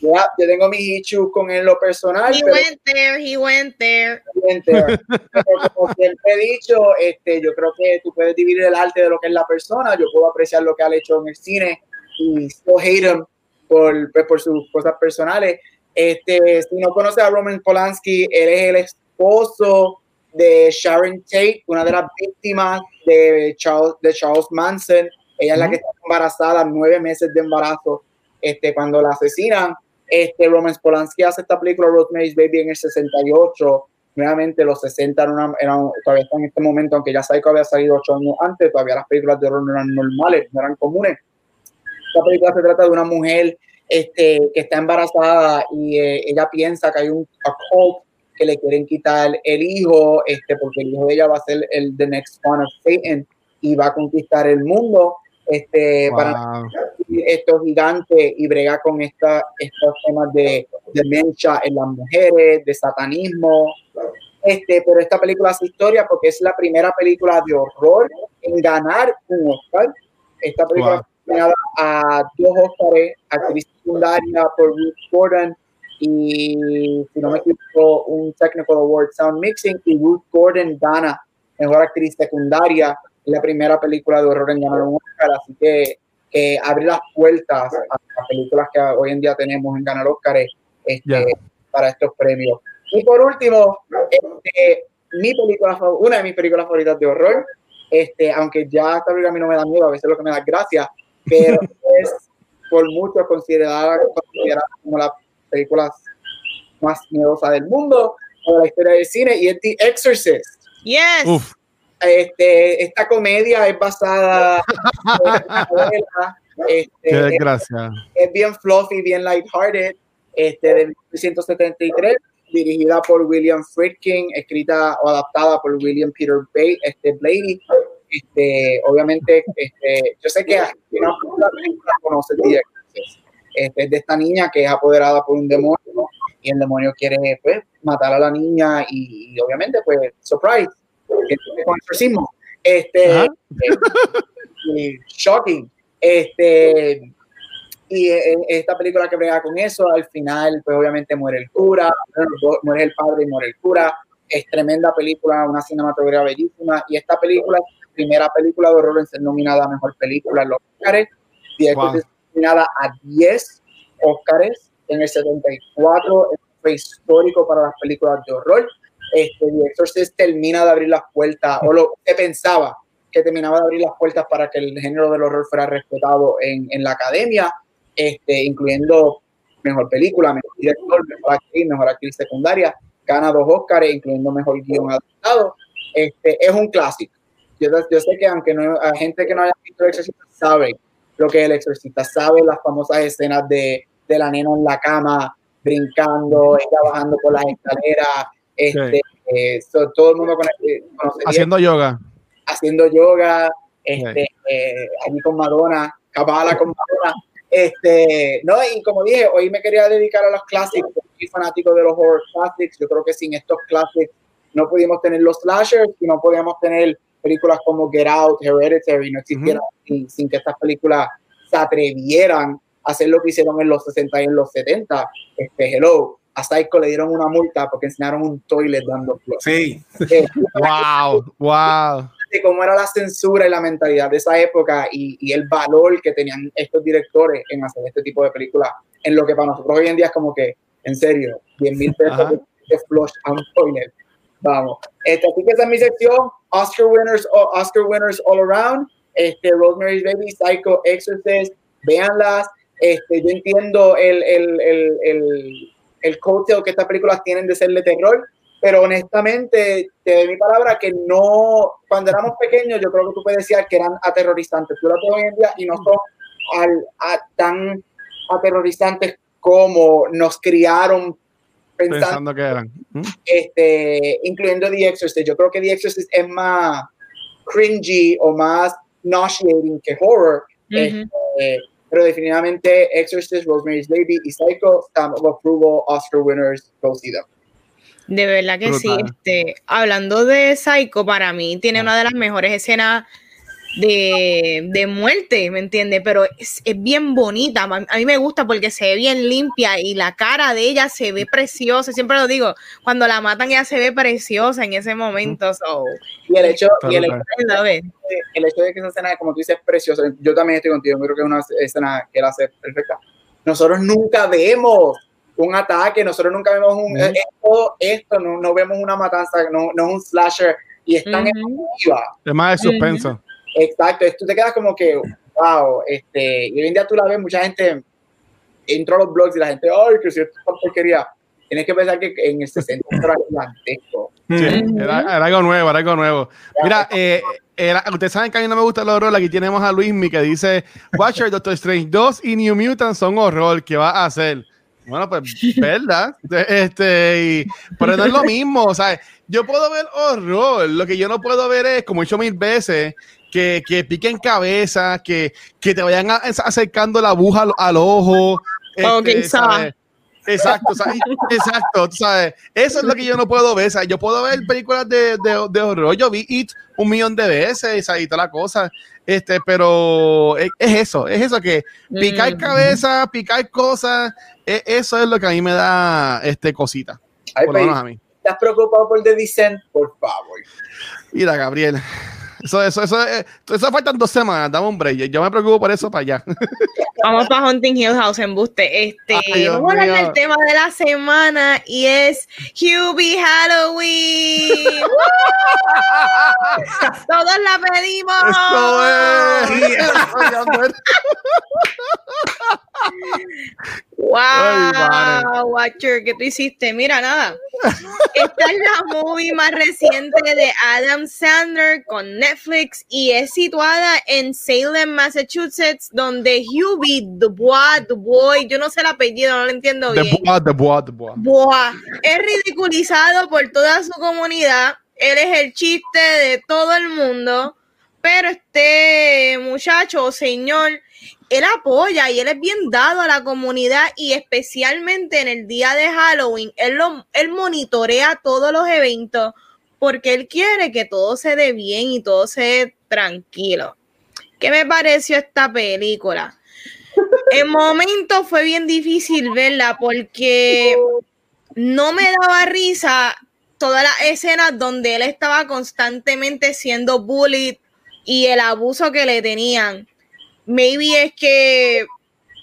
Yeah. yo tengo mis issues con él lo personal, He pero went there, he went there. Pero como siempre he dicho, este, yo creo que tú puedes dividir el arte de lo que es la persona. Yo puedo apreciar lo que ha hecho en el cine y still hate him por, pues, por sus cosas personales. Este, si no conoces a Roman Polanski, él es el esposo de Sharon Tate, una de las víctimas de Charles, de Charles Manson. Ella es la que está embarazada, nueve meses de embarazo, este, cuando la asesinan. Este, Roman Polanski hace esta película Rosemary's Baby en el 68 nuevamente los 60 eran una- eran- todavía están en este momento, aunque ya Psycho había salido ocho años antes, todavía las películas de horror no eran normales, no eran comunes. Esta película se trata de una mujer este, que está embarazada y eh, ella piensa que hay un cult que le quieren quitar el hijo, este, porque el hijo de ella va a ser el the next son of Satan y va a conquistar el mundo. Este, para Wow. estos gigantes y brega con esta, estos temas de demencia en las mujeres, de satanismo. Este, pero esta película hace historia porque es la primera película de horror en ganar un Oscar. Esta película Wow. fue nominada a dos Oscars, actriz secundaria por Ruth Gordon y, si no me equivoco, un Technical Award Sound Mixing y Ruth Gordon gana mejor actriz secundaria. Es la primera película de horror en ganar un Oscar, así que que abre las puertas a las películas que hoy en día tenemos en ganar Oscars. Este, para estos premios. Y por último, este, mi película, una de mis películas favoritas de horror, este, aunque ya esta película a mí no me da miedo, a veces lo que me da gracia, pero es por muchos considerada, considerada como la película más miedosa del mundo, o la historia del cine, y es The Exorcist. Yes. Uf, Este, esta comedia es basada en una novela, este, qué desgracia. es bien fluffy, bien lighthearted, este, de 1973, dirigida por William Friedkin, escrita o adaptada por William Peter Bay, este, Blady. Este, obviamente, este, yo sé que película conoce Exorcist. Este, es de esta niña que es apoderada por un demonio y el demonio quiere pues, matar a la niña y, y obviamente, pues, surprise, con exorcismo. Este, Ajá. eh, shocking. Este, y en esta película que brega con eso, al final, pues obviamente muere el cura, muere el padre y muere el cura. Es tremenda película, una cinematografía bellísima. Y esta película es la primera película de horror en ser nominada a mejor película en los Oscars. Wow. Nominada a 10 Oscars en el 74. Fue histórico para las películas de horror. Este, The Exorcist termina de abrir las puertas, o lo que pensaba que terminaba de abrir las puertas para que el género del horror fuera respetado en, en la academia, este, incluyendo mejor película, mejor director, mejor actriz, mejor actriz secundaria, gana dos Oscars, incluyendo mejor guion adaptado. Este, es un clásico. Yo, yo sé que aunque no hay gente que no haya visto el sabe lo que es el exorcista, sabe las famosas escenas de, de la nena en la cama brincando, ella bajando por las escaleras, este, eh, so- todo el mundo conoce, conoce Haciendo yoga. haciendo yoga, este, eh, allí con Madonna, Kabbalah con Madonna. Este, no, y como dije, hoy me quería dedicar a los clásicos, soy fanático de los horror classics. Yo creo que sin estos clásicos no pudimos tener los slashers y no podíamos tener películas como Get Out, Hereditary, no existieran sin, sin que estas películas se atrevieran a hacer lo que hicieron en los 60 y en los 70. Este, hello, a Psycho le dieron una multa porque enseñaron un toilet dando flores. Sí, Eh, Wow, wow. de cómo era la censura y la mentalidad de esa época y, y el valor que tenían estos directores en hacer este tipo de películas, en lo que para nosotros hoy en día es como que, en serio, 10 mil pesos de flush a un toilet. Vamos. Este, así que esa es mi sección. Oscar winners, Oscar winners all around. Este, Rosemary's Baby, Psycho, Exorcist, véanlas. Este, yo entiendo el, el, el, el, el coattail que estas películas tienen de ser de terror, pero honestamente, te doy mi palabra que no, cuando éramos pequeños, yo creo que tú puedes decir que eran aterrorizantes. Tú las ves hoy en día y no son al- a- tan aterrorizantes como nos criaron pensando, Pensando que eran. ¿Mm? este, incluyendo The Exorcist. Yo creo que The Exorcist es más cringy o más nauseating que horror. Este, pero definitivamente Exorcist, Rosemary's Baby y Psycho, stamp of approval, Oscar winners, go see them. De verdad que sí. Este, hablando de Psycho, para mí tiene una de las mejores escenas de, de muerte, ¿me entiendes? Pero es, es bien bonita. A a mí me gusta porque se ve bien limpia y la cara de ella se ve preciosa. Siempre lo digo, cuando la matan ella se ve preciosa en ese momento. So, Y el hecho, y el hecho de- el hecho de que esa escena, como tú dices, es preciosa. Yo también estoy contigo, yo creo que es una escena que la hace perfecta. Nosotros nunca vemos un ataque, nosotros nunca vemos un... Ujú. esto, esto no, no vemos una matanza, no, no es un slasher y es tan Ujú. emotiva. Es más de suspenso. Exacto, es- tú te quedas como que, wow, este, y hoy en día tú la ves, mucha gente entró a los blogs y la gente, ay, que si esto es una porquería. Tienes que pensar que en el 60 era gigantesco. Sí, era, era algo nuevo, era algo nuevo. Mira, eh, era- ustedes saben que a mí no me gusta el horror. Aquí tenemos a Luismi que dice: Watcher, Doctor Strange 2 y New Mutants son horror. ¿Qué va a hacer? Bueno, pues, ¿verdad? Este, y, pero no es lo mismo. O sea, yo puedo ver horror. Lo que yo no puedo ver es, como he hecho mil veces, que, que piquen cabeza, que, que te vayan a- acercando la aguja al, al ojo. Este. ¿sabes? Exacto, o sea, exacto, tú sabes. Eso es lo que yo no puedo ver. O sea, yo puedo ver películas de, de, de horror. Yo vi It un millón de veces sea, y toda la cosa. Este, pero es, es eso, es eso que picar Mm. cabeza, picar cosas, e- eso es lo que a mí me da este cosita. Ay, Por lo menos a mí. ¿Estás preocupado por The Descent? Por favor. Mira, Gabriel. Eso, eso, eso, eh, eso faltan dos semanas, dame un break. Yo me preocupo por eso para allá. Vamos para Hunting Hill House en Buste. Este, Ay, vamos a hablar del tema de la semana y es Hubie Halloween. Todos la pedimos. Esto es. Ay, Wow, Watcher, ¿qué tú hiciste? Mira, nada. Esta es la movie más reciente de Adam Sandler con Netflix y es situada en Salem, Massachusetts, donde Hubie Dubois, Dubois, yo no sé el apellido, no lo entiendo bien. bois, de bois, de bois. Es ridiculizado por toda su comunidad. Él es el chiste de todo el mundo. Pero este muchacho o señor, él apoya y él es bien dado a la comunidad y especialmente en el día de Halloween, él, lo, él monitorea todos los eventos porque él quiere que todo se dé bien y todo se dé tranquilo. ¿Qué me pareció esta película? En momentos fue bien difícil verla porque no me daba risa todas las escenas donde él estaba constantemente siendo bullied y el abuso que le tenían. Maybe es que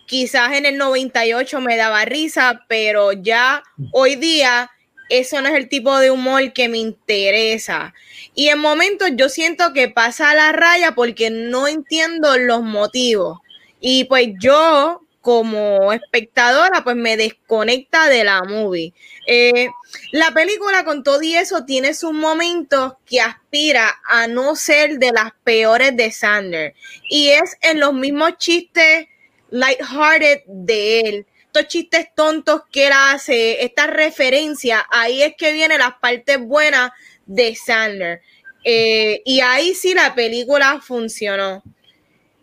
quizás en el 98 me daba risa, pero ya hoy día eso no es el tipo de humor que me interesa. Y en momentos yo siento que pasa la raya porque no entiendo los motivos. Y pues yo, como espectadora, pues me desconecta de la movie. Eh, la película con todo y eso tiene sus momentos que aspira a no ser de las peores de Sander. Y es en los mismos chistes lighthearted de él. Estos chistes tontos que él hace, esta referencia, ahí es que vienen las partes buenas de Sandler. Eh, y ahí sí la película funcionó.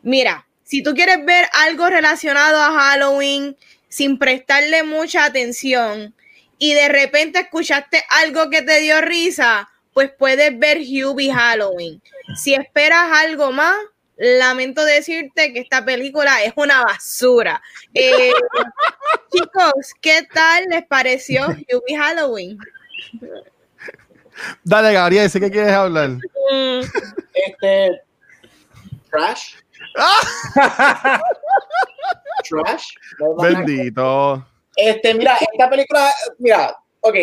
Mira, si tú quieres ver algo relacionado a Halloween sin prestarle mucha atención y de repente escuchaste algo que te dio risa, pues puedes ver Hubie Halloween. Si esperas algo más, lamento decirte que esta película es una basura. Eh, chicos, ¿qué tal les pareció Hubie Halloween? Dale, Gabriel, sé que quieres hablar. Mm, Este. Trash. Trash. Bendito. Este, mira, esta película, mira, ok.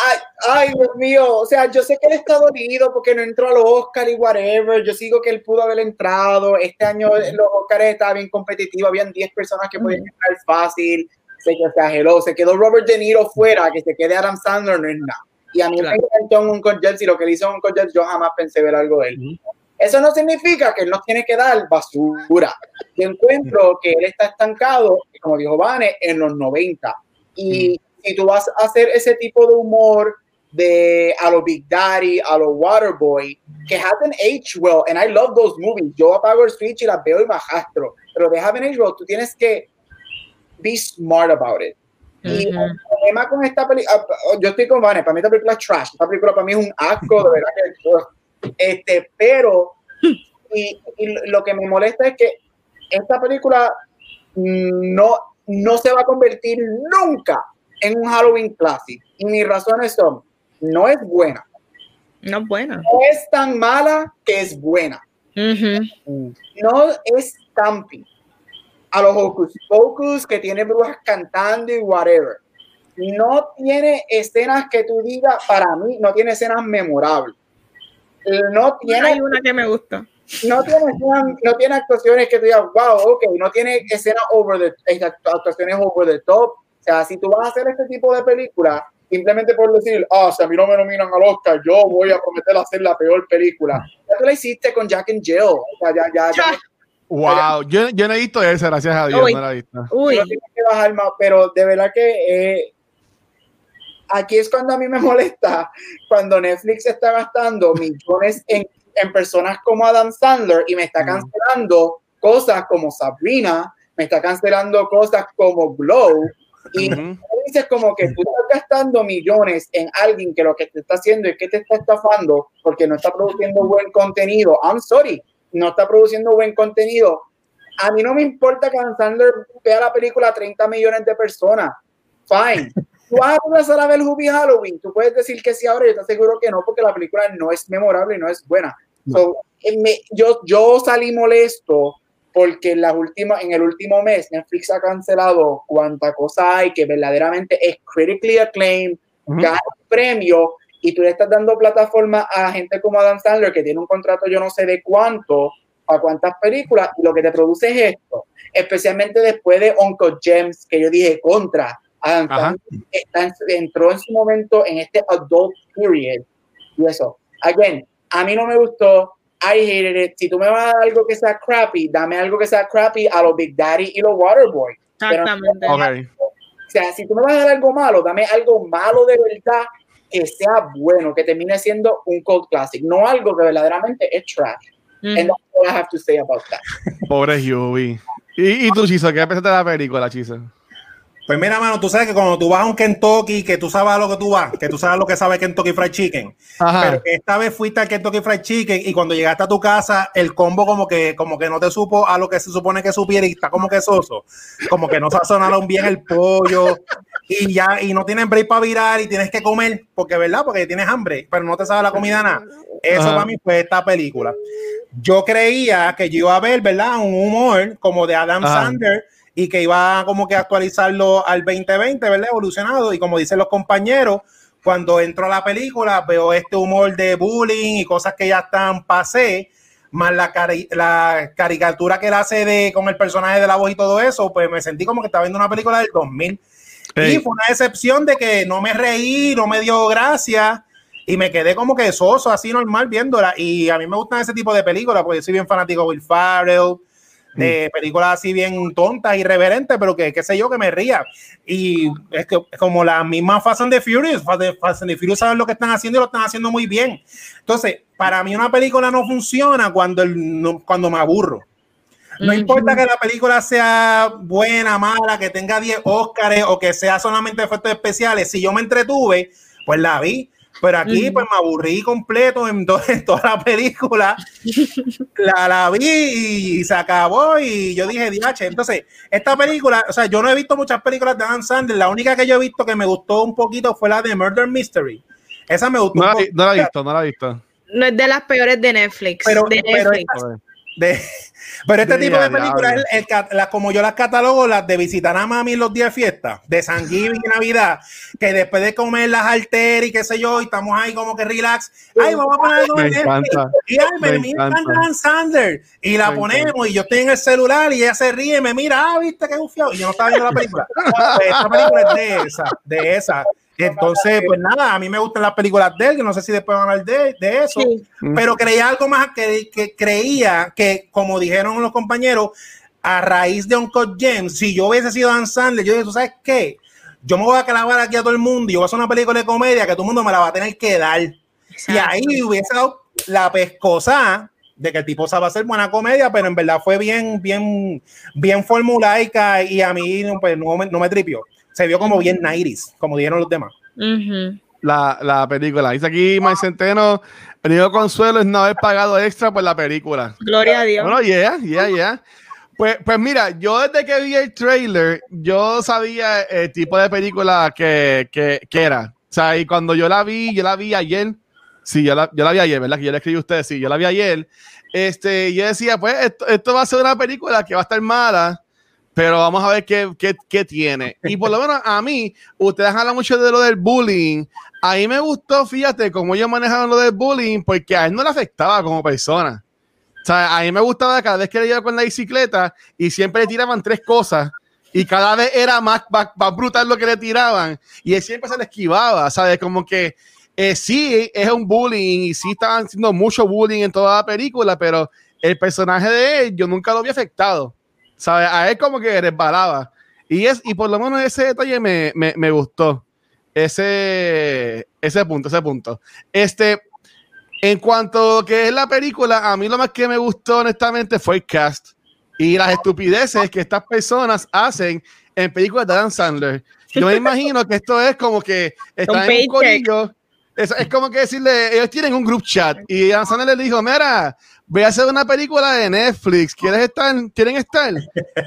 Ay, ay, Dios mío, o sea, yo sé que él está dolido porque no entró a los Oscars y whatever. Yo sigo que él pudo haber entrado. Este año los Oscars estaban bien competitivos, habían 10 personas que podían entrar fácil. Se exageró, se quedó Robert De Niro fuera, que se quede Adam Sandler no es nada. Y a mí Claro. me encantó un Jets y lo que le hizo Uncle Jets, yo jamás pensé ver algo de él. Eso no significa que él nos tiene que dar basura. Yo encuentro que él está estancado, como dijo Vane, en los 90. Y si tú vas a hacer ese tipo de humor de a los Big Daddy, a los Waterboy, que haven't aged well, and I love those movies. Yo apago el switch y las veo y me. Pero they haven't aged well. Tú tienes que be smart about it. Y el problema con esta película, yo estoy con Vane, para mí esta película es trash, esta película para mí es un asco, de verdad que, este, pero, y, y lo que me molesta es que esta película no, no se va a convertir nunca en un Halloween Classic. Y mis razones son, no es buena, No, bueno. no es tan mala que es buena Ujú. no es camping a los Hocus Pocus que tiene brujas cantando y whatever. No tiene escenas que tú digas, para mí, no tiene escenas memorables. No tiene, Hay una que me gusta. no tiene, no tiene actuaciones que tú digas, wow, ok, no tiene escenas over the, eh, actuaciones over the top. O sea, si tú vas a hacer este tipo de película, simplemente por decir, ah, si a mí no me nominan al Oscar, yo voy a prometer hacer la peor película. Ya tú la hiciste con Jack and Jill. O sea, ya, ya, ya. Wow, yo, yo no he visto esa, gracias a Dios, Uy. no la he visto. Uy, tiene que bajar más, pero de verdad que eh, aquí es cuando a mí me molesta, cuando Netflix está gastando millones en, en personas como Adam Sandler y me está Mm. cancelando cosas como Sabrina, me está cancelando cosas como Glow, y Ujú. dices como que tú estás gastando millones en alguien que lo que te está haciendo es que te está estafando porque no está produciendo buen contenido. I'm sorry, no está produciendo buen contenido. A mí no me importa que Adam Sandler vea la película a 30 millones de personas. Fine. tú vas a empezar a ver Hubie Halloween, tú puedes decir que sí ahora, yo te aseguro que no, porque la película no es memorable y no es buena. So, eh, me- yo, yo salí molesto porque en, las últimas, en el último mes Netflix ha cancelado cuánta cosa hay que verdaderamente es critically acclaimed, Ujú. gana un premio y tú le estás dando plataforma a gente como Adam Sandler que tiene un contrato yo no sé de cuánto, a cuántas películas y lo que te produce es esto, especialmente después de Uncle James que yo dije contra. Adam. Sandler está entró en su momento en este adult period y eso. Again, a mí no me gustó. I hated it. Si tú me vas a dar algo que sea crappy, dame algo que sea crappy a los Big Daddy y los Waterboy. Exactamente. Ok. O sea, si tú me vas a dar algo malo, dame algo malo de verdad que sea bueno, que termine siendo un cult classic, no algo que verdaderamente es trash. Ujú. And that's all I have to say about that. Pobre Hubie. ¿Y, y tú, Chizo, qué pensaste de la película, Chizo? Pues mira, mano, tú sabes que cuando tú vas a un Kentucky, que tú sabes a lo que tú vas, que tú sabes lo que sabe Kentucky Fried Chicken, Ajá. pero que esta vez fuiste al Kentucky Fried Chicken y cuando llegaste a tu casa, el combo como que, como que no te supo a lo que se supone que supiera y está como que soso, como que no sazonaron bien el pollo y ya, y no tienen break para virar y tienes que comer, porque verdad, porque tienes hambre, pero no te sabe la comida nada. Eso Ajá. para mí fue esta película. Yo creía que yo iba a ver, ¿verdad? Un humor como de Adam. Sandler y que iba como que a actualizarlo al 2020, ¿verdad? Evolucionado. Y como dicen los compañeros, cuando entro a la película veo este humor de bullying y cosas que ya están pasé, más la, cari- la caricatura que él hace de, con el personaje de la voz y todo eso, pues me sentí como que estaba viendo una película del 2000. Ey. Y fue una decepción de que no me reí, no me dio gracia y me quedé como que soso, así normal viéndola. Y a mí me gustan ese tipo de películas, porque yo soy bien fanático de Will Farrell, de películas así bien tontas, irreverentes, pero que qué sé yo, que me ría. Y es que es como la misma Fast and the Furious, Fast and- the Furious saben lo que están haciendo y lo están haciendo muy bien. Entonces, para mí una película no funciona cuando, el- no- cuando me aburro. No importa que la película sea buena, mala, que tenga 10 Óscares o que sea solamente efectos especiales, si yo me entretuve, pues la vi. Pero aquí pues me aburrí completo en, to- en toda la película. la, la vi y se acabó y yo dije, diache. Entonces, esta película, o sea, yo no he visto muchas películas de Adam Sandler. La única que yo he visto que me gustó un poquito fue la de Murder Mystery. Esa me gustó. No la, no la he visto, no la he visto. No es de las peores de Netflix. Pero- de pero Netflix. esta- de- pero este De tipo de películas, el- el las como yo las catalogo, las de visitar a mami los días de fiesta, de San Giving y Navidad, que después de comer las alter y qué sé yo, y estamos ahí como que relax, ay, vamos a poner algo Me encanta. Y ay, me, Me me encanta. encanta Sandler. Y la Me ponemos, y yo estoy en el celular, y ella se ríe, me mira, ah, viste qué bufiado. Y yo no estaba viendo la película. Pues esta película es de esa, de esa. Entonces, pues nada, a mí me gustan las películas de él, que no sé si después van a hablar de, de eso Sí. pero creía algo más que, que creía que, como dijeron los compañeros, a raíz de Uncle James, si yo hubiese sido Dan Sandler, yo dije, ¿tú sabes qué? Yo me voy a clavar aquí a todo el mundo y yo voy a hacer una película de comedia que todo el mundo me la va a tener que dar. Y ahí hubiese dado la pescosa de que el tipo sabe hacer buena comedia, pero en verdad fue bien, bien, bien formulaica y a mí pues, no, me, no me tripió. Se vio como bien nairis, como dijeron los demás. La, la película. Dice aquí Mike Centeno, el único consuelo es no haber pagado extra por la película. Gloria a Dios. Bueno, yeah, yeah, yeah. Pues, pues mira, yo desde que vi el trailer, yo sabía el tipo de película que, que, que era. O sea, y cuando yo la vi, yo la vi ayer. Sí, yo la, yo la vi ayer, ¿verdad? Que yo le escribí a ustedes, sí, yo la vi ayer. Este, yo decía, pues, esto, esto va a ser una película que va a estar mala, pero vamos a ver qué, qué, qué tiene. Y por lo menos a mí, ustedes hablan mucho de lo del bullying. A mí me gustó, fíjate, cómo ellos manejaron lo del bullying, porque a él no le afectaba como persona. O sea, a mí me gustaba cada vez que le iba con la bicicleta y siempre le tiraban tres cosas y cada vez era más, más, brutal lo que le tiraban y él siempre se le esquivaba, ¿sabes? Como que eh, sí es un bullying y sí estaban haciendo mucho bullying en toda la película, pero el personaje de él yo nunca lo había afectado, ¿sabes? A él como que resbalaba. Y, es, y por lo menos ese detalle me, me, me gustó. Ese, ese punto, ese punto. Este, en cuanto a que es la película, a mí lo más que me gustó honestamente fue el cast y las estupideces que estas personas hacen en películas de Dan Sandler. Yo me imagino que esto es como que están en un corillo, Es, es como que decirle, ellos tienen un group chat y Adam Sandler le dijo, mira, voy a hacer una película de Netflix, ¿quieres estar? ¿Quieren estar?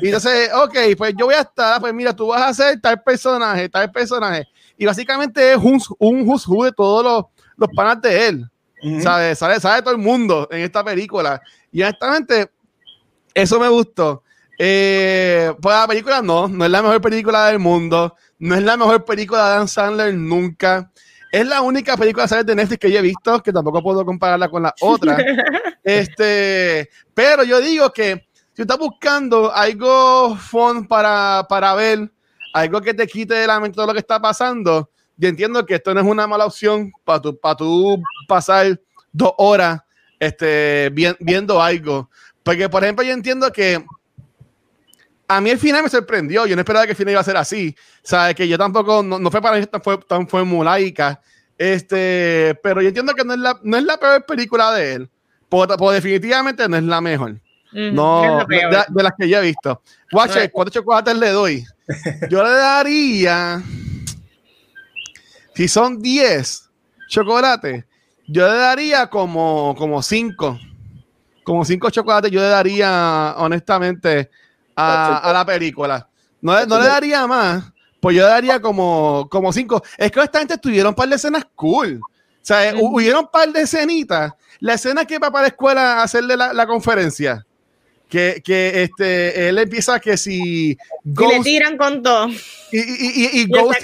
Y entonces, ok, pues yo voy a estar, pues mira, tú vas a hacer tal personaje, tal personaje. Y básicamente es un, un who's who de todos los, los panas de él. Ujú. ¿Sabe? Sabe, sabe todo el mundo en esta película. Y honestamente, eso me gustó. Eh, pues la película no, no es la mejor película del mundo, no es la mejor película de Dan Sandler nunca. Es la única película ¿sabes? de Netflix que yo he visto, que tampoco puedo compararla con la otra. este, pero yo digo que si estás buscando algo fun para, para ver, algo que te quite de la mente todo lo que está pasando, yo entiendo que esto no es una mala opción para tu, para tu pasar dos horas este, vi- viendo algo. Porque, por ejemplo, yo entiendo que a mí el final me sorprendió. Yo no esperaba que el final iba a ser así. O sea, que yo tampoco, no, no fue para mí tan, fue, tan formulaica. Este, pero yo entiendo que no es la, no es la peor película de él. Pues definitivamente no es la mejor. No, de, las que yo he visto. Watcher, ¿cuántos chocolates le doy? Yo le daría. Si son 10 chocolates, yo le daría como, como 5. Como 5 chocolates yo le daría, honestamente, a, a la película. No, le- no le daría más, pues yo daría como 5. es que honestamente tuvieron un par de escenas cool. O sea, hu- hubieron un par de escenitas. La escena que va para la escuela a hacerle la, la conferencia. Que, que este, él empieza que si Y le Ghost tiran con todo. y, y, y, y Ghost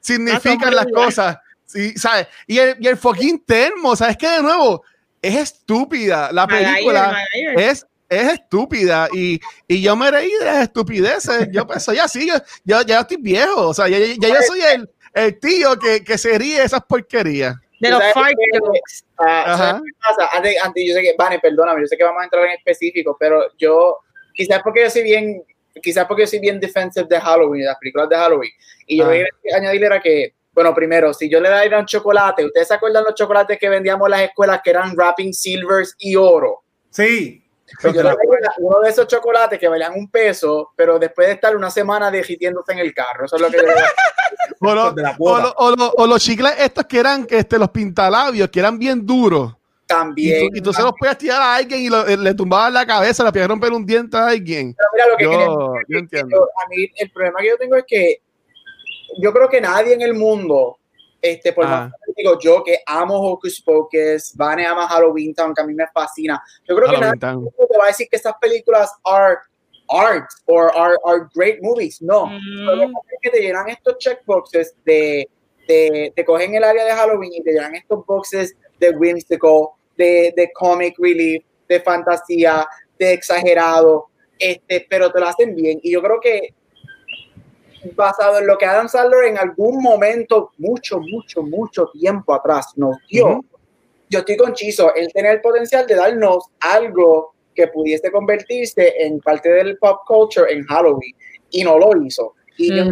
significan las cosas. Sí, ¿sabes? Y el, y el fucking termo, ¿sabes qué? De nuevo, es estúpida. La película es, es estúpida. Y, y yo me reí de las estupideces. Yo pues, soy así, yo, yo ya estoy viejo. O sea, ya, ya- ya yo soy el, el tío que, que se ríe esas porquerías. De los jokes. Ah, Ajá. ¿sabes qué pasa? Antes, antes, yo sé que, Vane, perdóname, yo sé que vamos a entrar en específico, pero yo, quizás porque yo soy bien, quizás porque yo soy bien defensive de Halloween, de las películas de Halloween, y yo Ah. quería añadir era que, bueno, primero, si yo le daría un chocolate, ¿ustedes se acuerdan los chocolates que vendíamos en las escuelas que eran wrapping silvers y oro? Sí. Yo uno de esos chocolates que valían un peso, pero después de estar una semana derritiéndose en el carro, eso es lo que. O, lo- o cuota. lo- o lo- o los chicles estos que eran este, los pintalabios, que eran bien duros. Y también. tú, y tú se los podías tirar a alguien y lo- eh, le tumbaban la cabeza, le podías romper un diente a alguien. Pero mira, lo que quería Yo, decir yo entiendo. a mí el problema que yo tengo es que yo creo que nadie en el mundo, este, por Ah. más que digo yo que amo Hocus Pocus, Vane ama Halloween Town, que a mí me fascina. Yo creo que nadie Halloween Town. mundo te va a decir que estas películas are art or are, are great movies. No. Mm. Lo que que te llenan estos checkboxes de, de, te cogen el área de Halloween y te llenan estos boxes de whimsical, de, de comic relief, de fantasía, de exagerado, este, pero te lo hacen bien. Y yo creo que basado en lo que Adam Sandler en algún momento, mucho, mucho, mucho tiempo atrás nos dio, yo estoy con Chizo, él tiene el potencial de darnos algo que pudiese convertirse en parte del pop culture en Halloween y no lo hizo. Y yo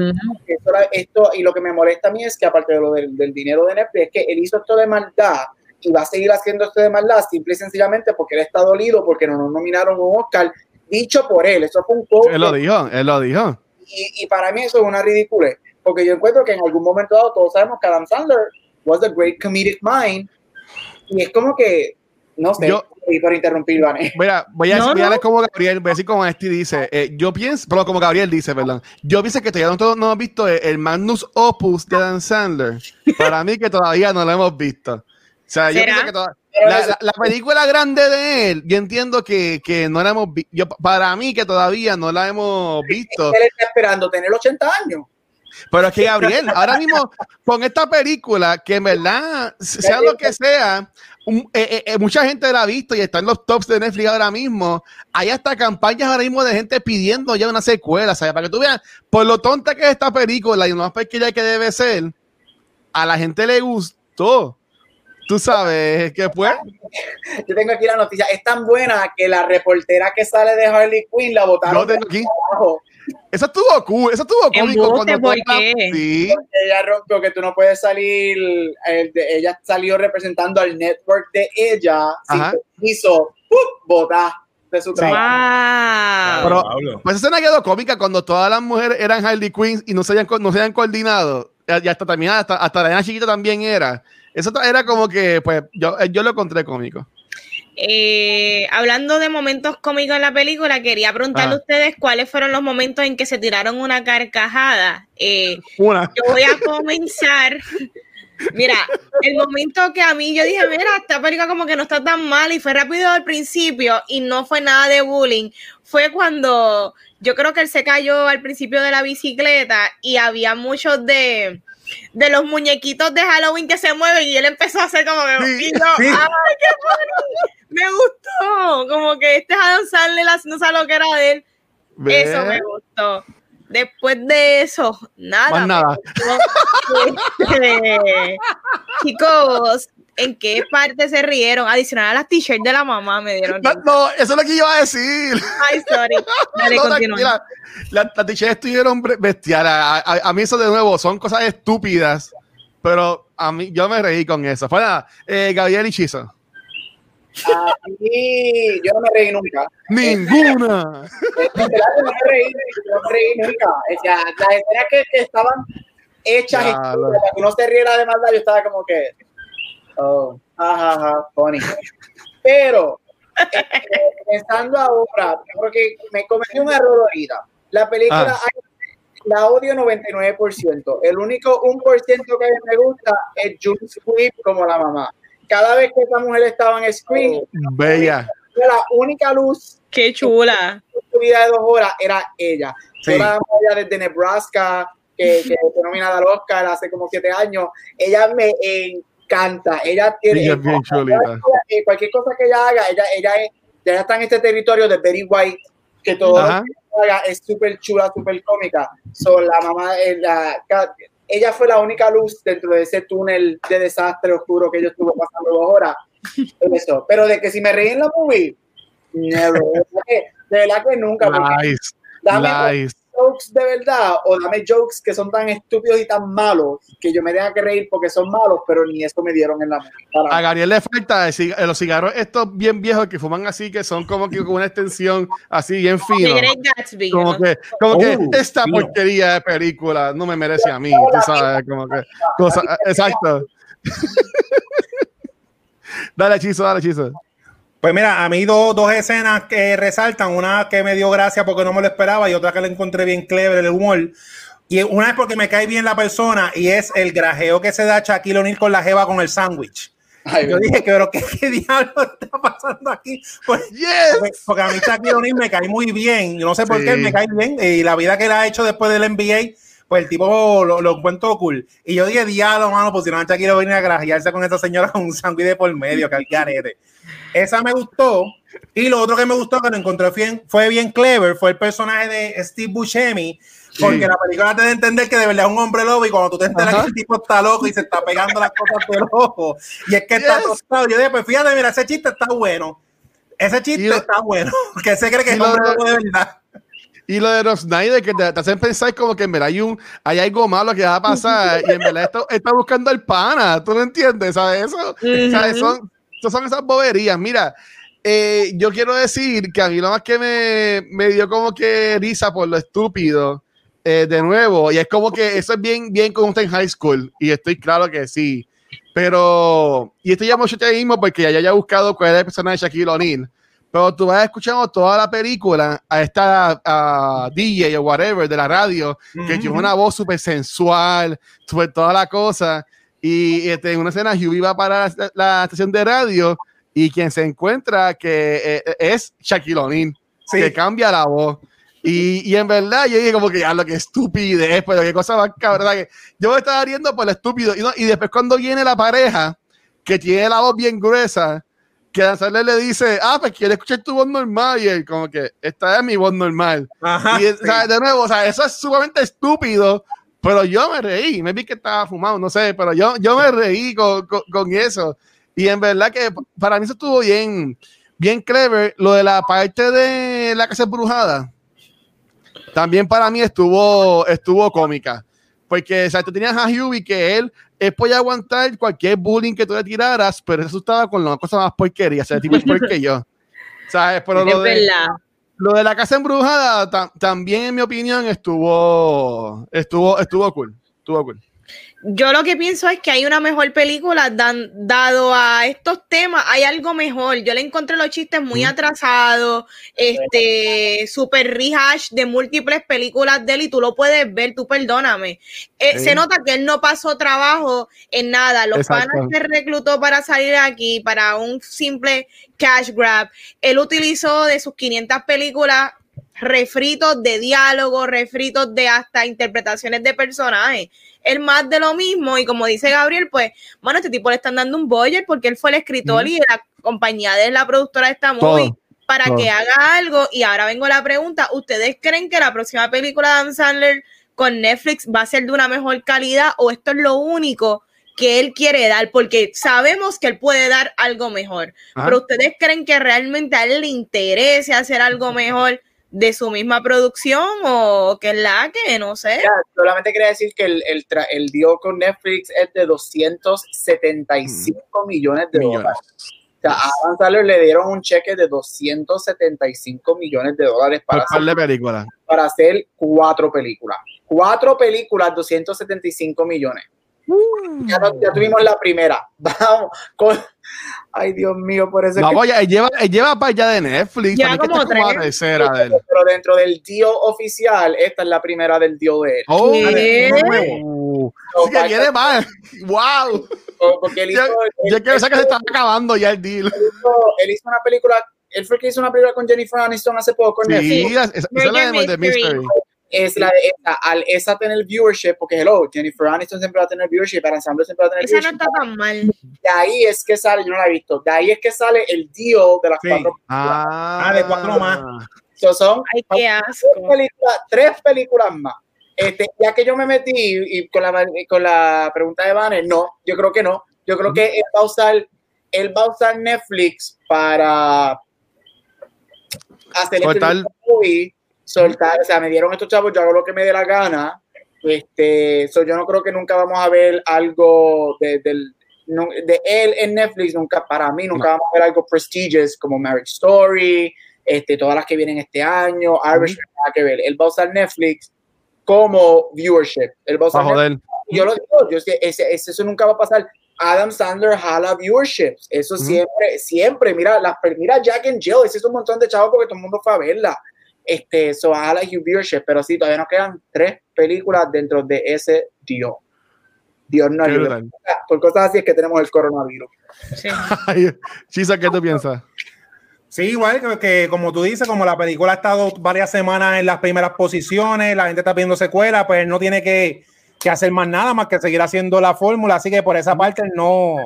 esto, y lo que me molesta a mí es que aparte de lo del, del dinero de Netflix, es que él hizo esto de maldad y va a seguir haciendo esto de maldad simple y sencillamente porque él está dolido porque no nos nominaron un Oscar dicho por él. Eso fue un quote Él lo dijo, él lo dijo. Y, y para mí eso es una ridícula porque yo encuentro que en algún momento dado todos sabemos que Adam Sandler was a great comedic mind y es como que no sé Yo- y por interrumpir Vane. Mira, voy a, No, voy a no. como Gabriel, voy a decir como este dice. eh, yo pienso, pero como Gabriel dice, perdón. Yo pienso que todavía no, no hemos visto el, el Magnus Opus de Dan Sandler. Para mí que todavía no lo hemos visto. O sea, yo pienso que toda- la, eso- la- la película grande de él, yo entiendo que, que no la hemos visto. Yo, para mí que todavía no la hemos visto. él está esperando tener 80 años Pero es que Gabriel, ahora mismo con esta película, que en verdad, sea lo que sea, un- eh, eh, eh, mucha gente la ha visto y está en los tops de Netflix ahora mismo. Hay hasta campañas ahora mismo de gente pidiendo ya una secuela, ¿sabes? Para que tú veas, por lo tonta que es esta película y lo más pequeña que debe ser, a la gente le gustó. Tú sabes que pues, yo tengo aquí la noticia es tan buena que la reportera que sale de Harley Quinn la yo botaron tengo aquí. abajo Eso estuvo cool, eso estuvo cómico. Cuando ¿por qué? Sí, ella rompió que tú no puedes salir, el de- ella salió representando al network de ella, ¡pum! botar de su trabajo. Wow. Pero-. Pues esa escena quedó cómica cuando todas las mujeres eran Harley Quinn y no se habían, co- no se habían coordinado. Y hasta también, hasta, hasta la nena chiquita también era. Eso era como que, pues, yo, yo lo encontré cómico. Eh, hablando de momentos cómicos en la película, quería preguntarle a ustedes cuáles fueron los momentos en que se tiraron una carcajada. Eh, una. Yo voy a comenzar. Mira, el momento que a mí yo dije, mira, esta película como que no está tan mal y fue rápido al principio y no fue nada de bullying, fue cuando yo creo que él se cayó al principio de la bicicleta y había muchos de, de los muñequitos de Halloween que se mueven y él empezó a hacer como que ¡ay, qué funny! Me gustó, como que este Adam Sandler no sabe lo que era de él. Eso me gustó. Después de eso, nada. Más nada. Este, chicos, ¿en qué parte se rieron? Adicional a las t-shirts de la mamá me dieron. No, eso es lo que yo iba a decir. Ay, sorry. Dale, no, Las t-shirts estuvieron bestiales. A, mí eso de nuevo son cosas estúpidas, pero a mí yo me reí con eso. Fue nada, eh, Gabriel Chizo. A mí, yo no me reí nunca. Ninguna. no me reí, no me reí nunca. O sea, las escenas que, estaban hechas y que uno se riera de maldad, yo estaba como que, oh, jajaja, funny. Pero, eh, pensando ahora, creo que me cometí un error ahorita. La película ah. la odio 99%. El único 1% que me gusta es Jules Sweep como la mamá cada vez que esa mujer estaba en screen, oh, bella. La única luz. Qué chula. Su vida de dos horas era ella. Sí. Toda la desde Nebraska, que, que fue nominada al Oscar hace como siete años. Ella me encanta. Ella tiene. Ella bien chulita. Cualquier cosa que ella haga, ella, ella, es, ella está en este territorio de Betty White, que todo lo que haga es súper chula, súper cómica. Son la mamá, la, ella fue la única luz dentro de ese túnel de desastre oscuro que yo estuve pasando dos horas. Eso. Pero de que si me reí en la movie, never. De verdad que nunca. Nice. Dame jokes de verdad o dame jokes que son tan estúpidos y tan malos que yo me tenga que reír porque son malos, pero ni eso me dieron en la movie. A Gabriel le falta decir, los cigarros estos bien viejos que fuman así, que son como que con una extensión así bien fina. Como que, como que uh, esta porquería de película no me merece a mí, tú sabes, como que cosa, exacto. dale chizo, dale chizo. Pues mira, a mí dos, dos escenas que resaltan, una que me dio gracia porque no me lo esperaba y otra que le encontré bien clever el humor. Y una es porque me cae bien la persona y es el grajeo que se da Shaquille O'Neal con la jeva con el sándwich. Yo dije, pero ¿qué, ¿qué, diablo está pasando aquí? Pues, porque, a mí Shaquille O'Neal me cae muy bien. Yo no sé por qué me cae bien. Y la vida que él ha hecho después del NBA, pues el tipo lo, lo encuentro cool. Y yo dije, diablo, mano, pues si no Shaquille O'Neal a grajearse con esa señora con un sándwich de por medio, que al garete. Esa me gustó. Y lo otro que me gustó, que lo encontré bien, fue bien clever, fue el personaje de Steve Buscemi, porque la película te da a entender que de verdad es un hombre lobo y cuando tú te enteras que el tipo está loco y se está pegando las cosas del ojo y es que está tostado, yo dije, pues fíjate, mira, ese chiste está bueno. Ese chiste está bueno, que se cree que es hombre lobo de verdad. Y lo de los Snyder, que te, hacen pensar como que en verdad hay, un, hay algo malo que va a pasar y en verdad esto, está buscando el pana, ¿tú no entiendes? ¿Sabes eso? ¿Sabes? Son, son esas boberías. Mira, eh, yo quiero decir que a mí lo más que me, me dio como que risa por lo estúpido, eh, de nuevo, y es como que eso es bien, bien como está en high school, y estoy claro que sí. Pero, y esto ya mucho mismo porque ya haya buscado cuál es el personaje de Shaquille O'Neal. Pero tú vas escuchando toda la película a esta DJ o whatever de la radio, que tiene una voz súper sensual, súper toda la cosa. Y este, en una escena, Hughie va para la, estación de radio y quien se encuentra que eh, es Shaquille O'Neal, que cambia la voz. Y, y, en verdad yo dije como que ya lo que estupidez, pero qué cosa más cabrón. Que yo me estaba riendo por lo estúpido. Y, y después cuando viene la pareja, que tiene la voz bien gruesa, que Danzarle le dice, ah, pues quiere escuchar tu voz normal. Y él como que, esta es mi voz normal. y de nuevo, o sea, eso es sumamente estúpido, pero yo me reí, me vi que estaba fumado, no sé, pero yo, yo me reí con, con, eso. Y en verdad que para mí eso estuvo bien, bien clever. Lo de la parte de la casa embrujada, también para mí estuvo, estuvo cómica. Porque, o sea, tú tenías a Hughie que él, él podía aguantar cualquier bullying que tú le tiraras, pero eso estaba con la cosa más porquería. O sea, el tipo es peor que yo. ¿Sabes? Pero lo de, lo de la casa embrujada también, en mi opinión, estuvo, estuvo, estuvo cool. Estuvo cool. Yo lo que pienso es que hay una mejor película dan, dado a estos temas, hay algo mejor. Yo le encontré los chistes muy atrasados, este, super rehash de múltiples películas de él y tú lo puedes ver, tú perdóname. Eh, se nota que él no pasó trabajo en nada. Los panas se reclutó para salir aquí, para un simple cash grab. Él utilizó de sus 500 películas refritos de diálogo, refritos de hasta interpretaciones de personajes. El más de lo mismo y como dice Gabriel, pues, bueno, este tipo le están dando un boyer porque él fue el escritor y la compañía de la productora de esta movie para que haga algo. Y ahora vengo a la pregunta, ¿ustedes creen que la próxima película de Adam Sandler con Netflix va a ser de una mejor calidad o esto es lo único que él quiere dar, porque sabemos que él puede dar algo mejor, pero ustedes creen que realmente a él le interese hacer algo mejor de su misma producción o que es la que, no sé. solamente quería decir que el, el, el deal con Netflix es de 275 mm. millones de dólares. O sea, a Adam Sandler le dieron un cheque de 275 millones de dólares para, hacer, para hacer cuatro películas. Cuatro películas, 275 millones. Mm. Ya, ya, tuvimos la primera. Vamos con, Ay, Dios mío, por eso. No, que... lleva, lleva para allá de Netflix. Ya como tres. Pero dentro del tío oficial, esta es la primera del tío de él. Oh, uh, que viene más. ¡Wow! Porque él hizo. Yo, quiero saber que se está acabando ya el deal. Él hizo, él hizo, una película. Él fue que hizo una película con Jennifer Aniston hace poco. Sí, esa, es la de Mystery es la de esa, al esa tener viewership, porque hello, Jennifer Aniston siempre va a tener viewership, para Sandler siempre va a tener esa viewership. Esa no está tan mal. De ahí es que sale, yo no la he visto, de ahí es que sale el deal de las cuatro ah, ah, de cuatro más. So son Ay, qué asco. Tres, películas, tres películas más. Este, ya que yo me metí y con la, con la pregunta de Vanessa, no, yo creo que no. Yo creo que él va a usar, él va a usar Netflix para hacer el movie soltar, o sea, me dieron estos chavos, yo hago lo que me dé la gana. Este, so yo no creo que nunca vamos a ver algo de, de él en Netflix, nunca, para mí, nunca vamos a ver algo prestigious como Marriage Story, este, todas las que vienen este año, Irish, nada que ver. Él va a usar Netflix como viewership. Él va a usar Yo lo digo, yo, ese, eso nunca va a pasar. Adam Sandler jala viewerships. Eso siempre, siempre. Mira, las, mira Jack and Jill. Ese es un montón de chavos porque todo el mundo fue a verla este, so a la viewership, pero sí, todavía nos quedan tres películas dentro de ese Dios. Dios no ayuda. Por cosas así es que tenemos el coronavirus. Sí. Chisa, ¿qué tú piensas? Sí, igual que, como tú dices, como la película ha estado varias semanas en las primeras posiciones, la gente está pidiendo secuela, pues no tiene que, que hacer más nada más que seguir haciendo la fórmula, así que por esa parte no,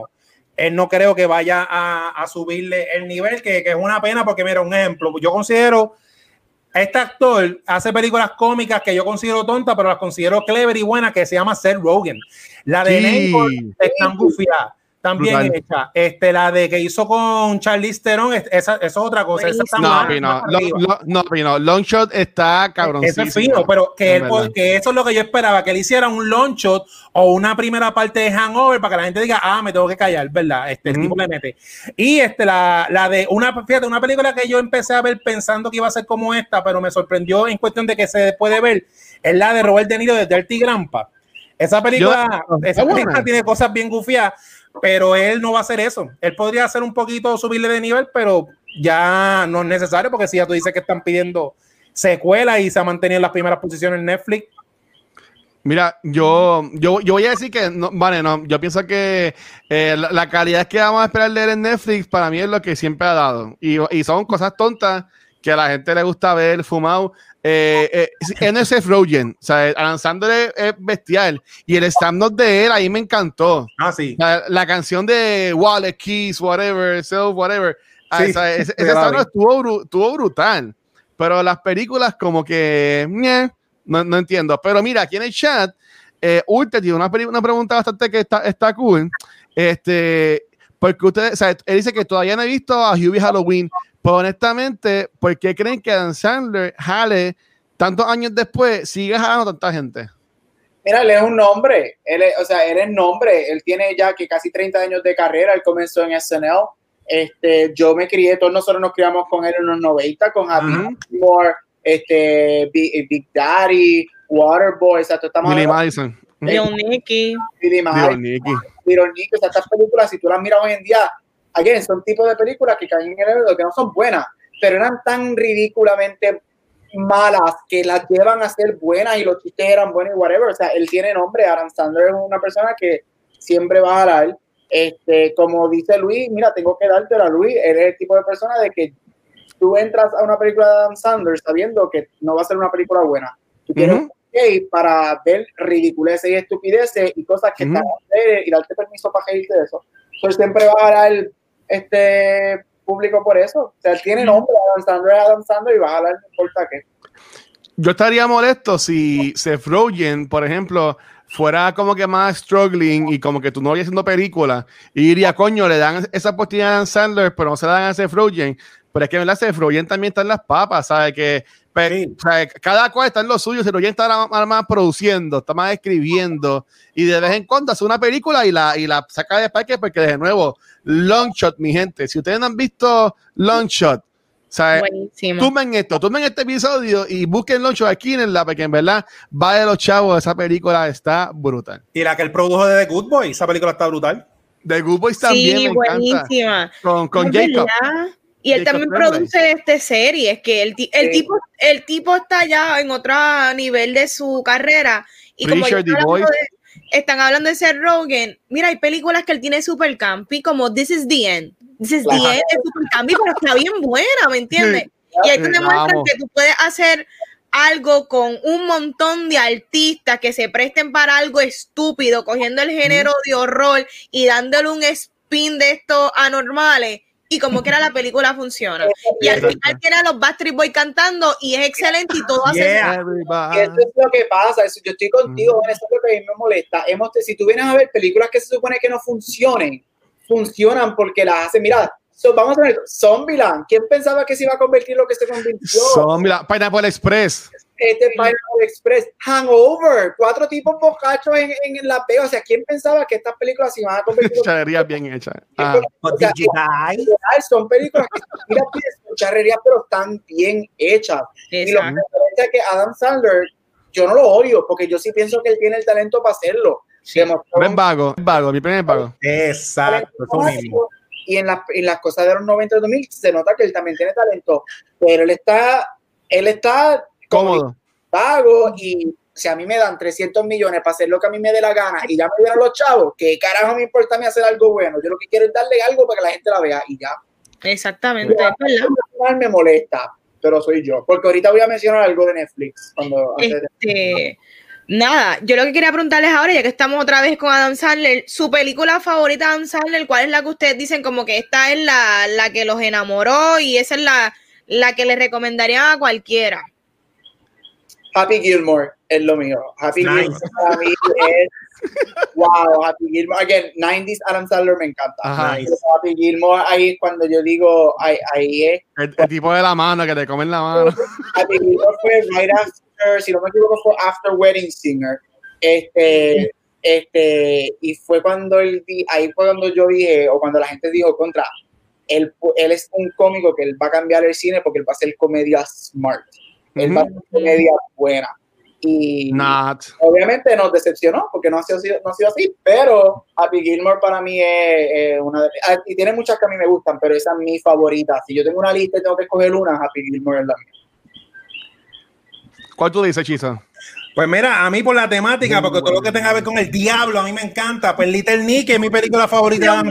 él no creo que vaya a, a subirle el nivel, que, que, es una pena porque mira, un ejemplo, yo considero este actor hace películas cómicas que yo considero tontas, pero las considero clever y buenas, que se llama Seth Rogen. La de sí. es tan también hecha. Este, la de que hizo con Charlize Theron, esa, esa es otra cosa. Esa está no, no, no, no, no, Longshot está cabrón. Ese es fino, pero que, él, porque eso es lo que yo esperaba, que él hiciera un long shot o una primera parte de Hangover para que la gente diga, ah, me tengo que callar, ¿verdad? Este, el tipo le mete. Y este, la, la de una, fíjate, una película que yo empecé a ver pensando que iba a ser como esta, pero me sorprendió en cuestión de que se puede ver, es la de Robert De Niro de Dirty Grandpa. Esa película, esa película tiene cosas bien gufiadas pero él no va a hacer eso. Él podría hacer un poquito subirle de nivel, pero ya no es necesario porque si ya tú dices que están pidiendo secuela y se ha mantenido en las primeras posiciones en Netflix. Mira, yo, yo, yo voy a decir que, no, vale, no, yo pienso que eh, la, calidad que vamos a esperar leer en Netflix para mí es lo que siempre ha dado. Y, y son cosas tontas que a la gente le gusta ver fumado. Eh, eh, NSF Rogen, o sea, Alan Sandler es, bestial. Y el stand-up de él ahí me encantó. Ah, sí. La, canción de Wallet, Keys, whatever, self, whatever. Ah, ese, ese stand estuvo, estuvo, brutal. Pero las películas, como que. no, no, entiendo. Pero mira, aquí en el chat, eh, tiene una, una pregunta bastante que está, está cool. Este, porque usted, o sea, él dice que todavía no he visto a Hubie Halloween, pues honestamente, ¿por qué creen que Dan Sandler jale tantos años después sigue jalando tanta gente? Mira, él es un nombre, él o sea, él es nombre, él tiene ya que casi 30 años de carrera, él comenzó en SNL, este, yo me crié, todos nosotros nos criamos con él en los 90, con Happy uh este, Big, Daddy, Waterboy, exacto, estamos Madison. Little Nicky. Billy Dios, Nicky. Little Nicky, o sea, estas películas, si tú las miras hoy en día, again, son tipos de películas que caen en el evento que no son buenas, pero eran tan ridículamente malas que las llevan a ser buenas y los chistes eran buenos y whatever. O sea, él tiene nombre, Adam Sandler es una persona que siempre va a jalar. Este, como dice Luis, mira, tengo que dártela a Luis, él es el tipo de persona de que tú entras a una película de Adam Sandler sabiendo que no va a ser una película buena. Tú tienes Ujú. un gay para ver ridiculeces y estupideces y cosas que Ujú. están a hacer y darte permiso para reírte de eso. Entonces siempre va a jalar este público por eso. O sea, tiene nombre, Adam Sandler es Adam Sandler y va a jalar no importa qué. Yo estaría molesto si Seth Rogen, por ejemplo, fuera como que más struggling y como que tu novia haciendo película y diría, coño, le dan esa oportunidad a Dan Sandler, pero no se la dan a Seth Rogen. Pero es que, ¿verdad? Seth Rogen también está en las papas, ¿sabes? Que Sí. o sea, cada cual está en lo suyo. Seth Rogen está más, produciendo, está más escribiendo y de vez en cuando hace una película y la, y la saca de parque porque, de nuevo, Long Shot, mi gente. Si ustedes no han visto Long Shot, ¿sabes? Buenísimo. Tumen esto, tumen este episodio y busquen Loncho aquí en la porque en verdad va de los chavos, esa película está brutal. Y la que él produjo de The Good Boy, esa película está brutal. The Good Boys también sí, me encanta. buenísima. Con, con Jacob. verdad. Y él también produce este series, que el, el Sí. tipo, el tipo está ya en otro nivel de su carrera. Y como están hablando, de, están hablando de Seth Rogen, mira, hay películas que él tiene super campi, como This is the End. This is Claro. the End es super campi, pero está bien buena, ¿me entiendes? Y ahí te Sí, demuestran que tú puedes hacer algo con un montón de artistas que se presten para algo estúpido, cogiendo el género de horror y dándole un spin de estos anormales. Y como quiera la película funciona. Y al final tiene a los Backstreet Boys cantando y es excelente y todo hace Yeah. Everybody. Y eso es lo que pasa, eso, yo estoy contigo, eso es lo que a mí me molesta. Hemos, si tú vienes a ver películas que se supone que no funcionen, funcionan porque las hacen, mira, so, vamos a ver, Zombieland, ¿quién pensaba que se iba a convertir lo que se convirtió? Son, mira, Pineapple Express. Este Pineapple Express, Hangover, cuatro tipos borrachos en, en la pega, o sea, ¿quién pensaba que estas películas se iban a convertir en bien hechas. Ah, O sea, literal, son películas que mira, son charrerías, pero están bien hechas. Y lo que me parece es que Adam Sandler, yo no lo odio, porque yo sí pienso que él tiene el talento para hacerlo. Ven un vago, ven vago, mi primer vago. Exacto, eso mismo. Y en, las- en las cosas de los 90 y 2000 se nota que él también tiene talento, pero él está, él está Cómodo. pago y si a mí me dan 300 millones para hacer lo que a mí me dé la gana y ya me dieron los chavos, ¿qué carajo me importa a mí hacer algo bueno? Yo lo que quiero es darle algo para que la gente la vea y ya. Exactamente, me molesta, pero soy yo. Porque ahorita voy a mencionar algo de Netflix. Cuando, de- Este, nada, yo lo que quería preguntarles ahora, ya que estamos otra vez con Adam Sandler, su película favorita Adam Sandler, ¿cuál es la que ustedes dicen como que esta es la, la que los enamoró y esa es la, la que le recomendarían a cualquiera? Happy Gilmore es lo mío. Happy Nice. Gilmore para mí es. Wow, Happy Gilmore. Again, 90s Adam Sandler me encanta. Ajá. Nice. Happy Gilmore, ahí es cuando yo digo, ahí, ahí es. El, el tipo de la mano que te comen la mano. Happy Gilmore fue right after, si no me equivoco, fue After Wedding Singer. Este, este, y fue cuando él, di- ahí fue cuando yo dije, o cuando la gente dijo contra, él, él es un cómico que él va a cambiar el cine porque él va a hacer comedia smart. Él va a hacer comedia buena. Y Not. obviamente nos decepcionó porque no ha sido, no ha sido así, pero Happy Gilmore para mí es una de, ah, y tiene muchas que a mí me gustan, pero esa es mi favorita. Si yo tengo una lista y tengo que escoger una, Happy Gilmore es la mía. ¿Cuál tú dices, Chizo? Pues mira, a mí por la temática, porque todo lo que tenga que ver con el diablo, a mí me encanta. Pues Little Nick es mi película favorita de Adam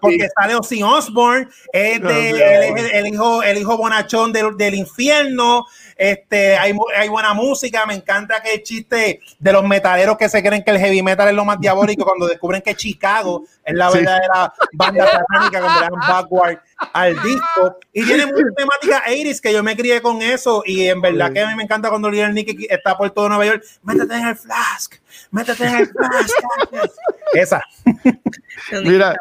porque sale Ozzy Osbourne, es de, él es el, el hijo, el hijo bonachón del, del infierno. Este, hay, hay buena música, me encanta que el chiste de los metaleros que se creen que el heavy metal es lo más diabólico cuando descubren que Chicago es la Sí. verdadera banda satánica cuando le dan backward al disco. Y tiene mucha temática 80s que yo me crié con eso y en verdad que a mí me encanta cuando Little Nicky está por todo Nueva York. Métete en el flask, métete en el. Esa. Mira,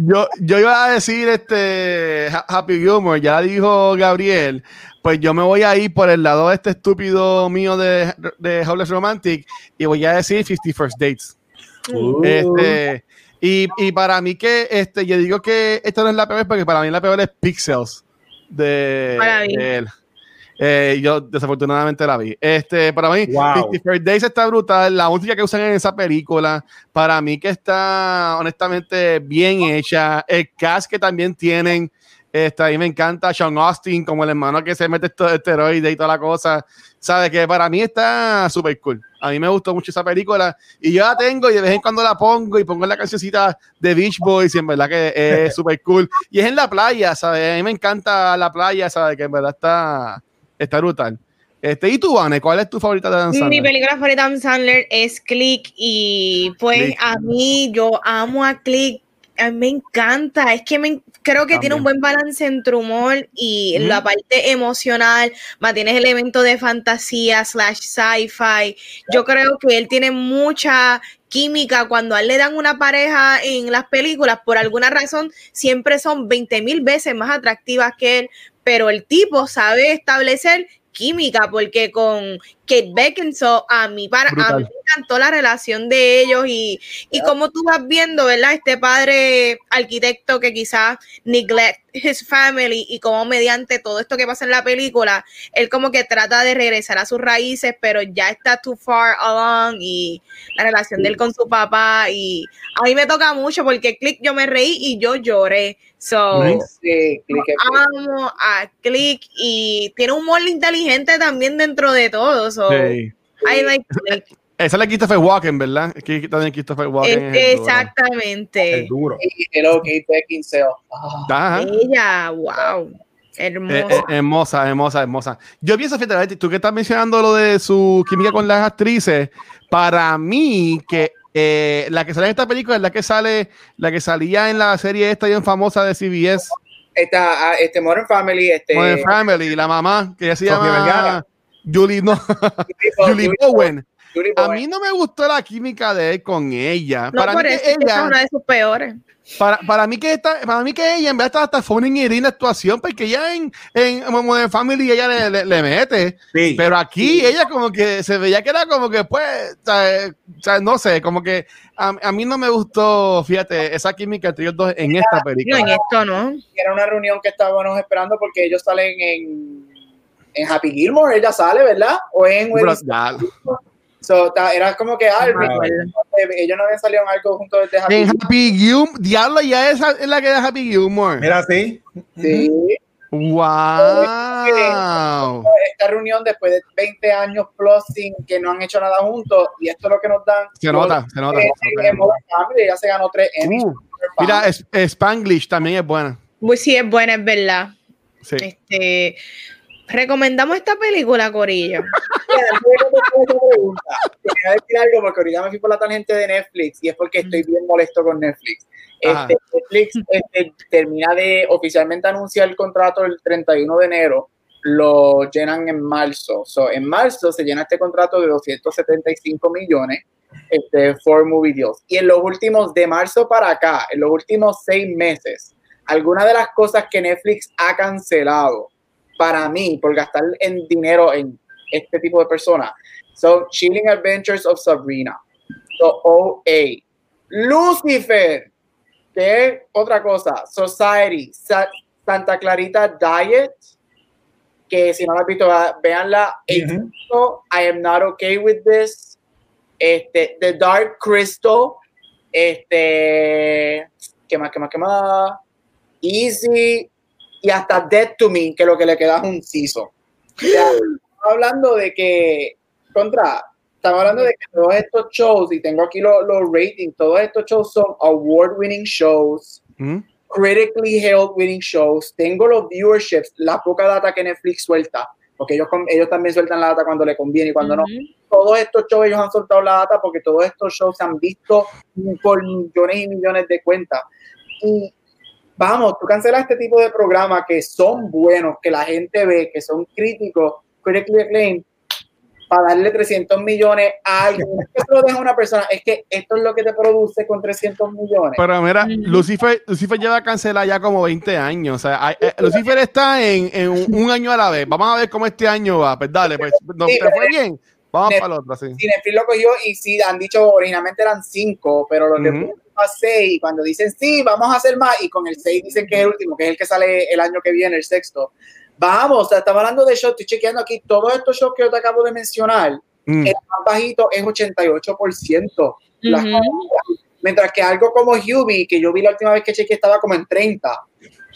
yo, yo iba a decir este Ha- Happy Gilmore, ya dijo Gabriel, pues yo me voy a ir por el lado de este estúpido mío de, de Hopeless Romantic y voy a decir 50 First Dates. Este, y, y para mí que este, yo digo que esta no es la peor porque para mí la peor es Pixels de, Para mí. de él. Eh, yo desafortunadamente la vi. Este, para mí, Wow. Days está brutal. La música que usan en esa película, para mí que está honestamente bien hecha. El cast que también tienen, este, a mí me encanta Sean Austin como el hermano que se mete estos esteroides y toda la cosa. Sabe que para mí está súper cool. A mí me gustó mucho esa película y yo la tengo y de vez en cuando la pongo y pongo la cancioncita de Beach Boys y en verdad que es súper cool. Y es en la playa, ¿sabes? A mí me encanta la playa, ¿sabes? Que en verdad está, está brutal. Este, ¿Y tú, Vane? ¿Cuál es tu favorita de Dan Mi Sandler? película favorita de Adam Sandler es Click y pues Click. a mí yo amo a Click, a mí me encanta, es que me, creo que tiene un buen balance entre humor y Ujú. la parte emocional, mantienes elemento de fantasía slash sci-fi, yo creo que él tiene mucha química cuando a él le dan una pareja en las películas, por alguna razón siempre son 20 mil veces más atractivas que él, pero el tipo sabe establecer química, porque con Kate Beckinsale, a mí, para, a mí me encantó la relación de ellos y, y como tú vas viendo, ¿verdad? Este padre arquitecto que quizás neglect his family y como mediante todo esto que pasa en la película, él como que trata de regresar a sus raíces, pero ya está too far along y la relación de él con su papá y a mí me toca mucho porque Click yo me reí y yo lloré. So. Sí, click amo a Click y tiene un humor inteligente también dentro de todo. So, Sí. I like Click. Esa es la Christopher Walken, ¿verdad? Es que también Christopher Walken. es el Este, duro. exactamente. El duro. Y Beckinsale. Ah, Ajá. Ella, wow. Eh, Hermosa. eh, hermosa, hermosa, hermosa. Yo pienso, fíjate, tú que estás mencionando lo de su química con las actrices, para mí que eh, la que sale en esta película es la que sale, la que salía en la serie esta bien famosa de CBS, Esta, ah, este Modern Family, este. Modern Family, la mamá, que ella se Sofía llama Vergara. Julie, no, Julie Bowen. Julie A mí no me gustó la química de él con ella. no para, por mí que eso, es ella una de sus peores. para, para mí que esta, para mí que ella en verdad está hasta fue una inherina actuación, porque ya en, en Modern Family ella le, le- le mete. Sí. Pero aquí ella como que se veía que era como que pues, o sea, o sea, no sé, como que a, a mí no me gustó, fíjate, esa química entre ellos dos en esta No, película. en esto no. Era una reunión que estábamos esperando porque ellos salen en, en Happy Gilmore. Ella sale, ¿verdad? O en ya, So, ta- era como que ah, ellos no habían salido en algo juntos desde Happy en Gilmore. Happy Gilmore, diablo, ya esa es la que es Happy Gilmore. Mira, sí. Sí. Wow. Esta reunión después de 20 años plus sin que no han hecho nada juntos y esto es lo que nos dan. Se nota, se nota. Eh, en Modern Family, ella se ganó tres Emmys. Uh, mira, Spanglish también es buena. Pues sí, es buena, es verdad. Sí. Este, recomendamos esta película, Corillo. Esa pregunta, Quería decir algo porque ahorita me fui por la tangente de Netflix y es porque estoy bien molesto con Netflix. Este, Netflix este, termina de oficialmente anunciar el contrato el 31 de enero, lo llenan en marzo. So, en marzo se llena este contrato de 275 millones este, for movie deals. Y en los últimos, de marzo para acá, en los últimos seis meses, algunas de las cosas que Netflix ha cancelado para mí por gastar en dinero en este tipo de personas. Son Chilling Adventures of Sabrina, The OA, Lucifer, que es otra cosa, Society, Sa- Santa Clarita Diet, que si no la has visto. Ujú. I am not okay with this. Este, The Dark Crystal, este, ¿qué más, qué más, qué más? Easy y hasta Dead to Me, que lo que le queda es un siso. estamos hablando de que, contra, estamos hablando de que todos estos shows, y tengo aquí los, los ratings, todos estos shows son award-winning shows, ¿Mm? critically held winning shows. Tengo los viewerships, la poca data que Netflix suelta, porque ellos, con- ellos también sueltan la data cuando le conviene y cuando no. Ujú. Todos estos shows ellos han soltado la data porque todos estos shows se han visto por millones y millones de cuentas. Y vamos, tú cancelas este tipo de programas que son buenos, que la gente ve, que son críticos, critically acclaimed, para darle 300 millones a alguien. Que lo deja una persona, es que esto es lo que te produce con 300 millones. Pero mira. Lucifer, Lucifer lleva cancelada ya como 20 años. O sea, hay- eh, Lucifer está en, en un, un año a la vez. Vamos a ver cómo este año va. Pues dale, pues, no, Sí, ¿te fue bien? Vamos Ne- para el otro, sí. si Netflix lo cogió y sí, han dicho originalmente eran cinco, pero los Ujú. de a seis, cuando dicen sí, vamos a hacer más, y con el seis dicen que es el último, que es el que sale el año que viene, el sexto. Vamos, o sea, estamos hablando de shows, estoy chequeando aquí todos estos shows que yo te acabo de mencionar. Mm. El más bajito es 88%. Las- Ujú. Mientras que algo como Hubie, que yo vi la última vez que chequeé, estaba como en 30.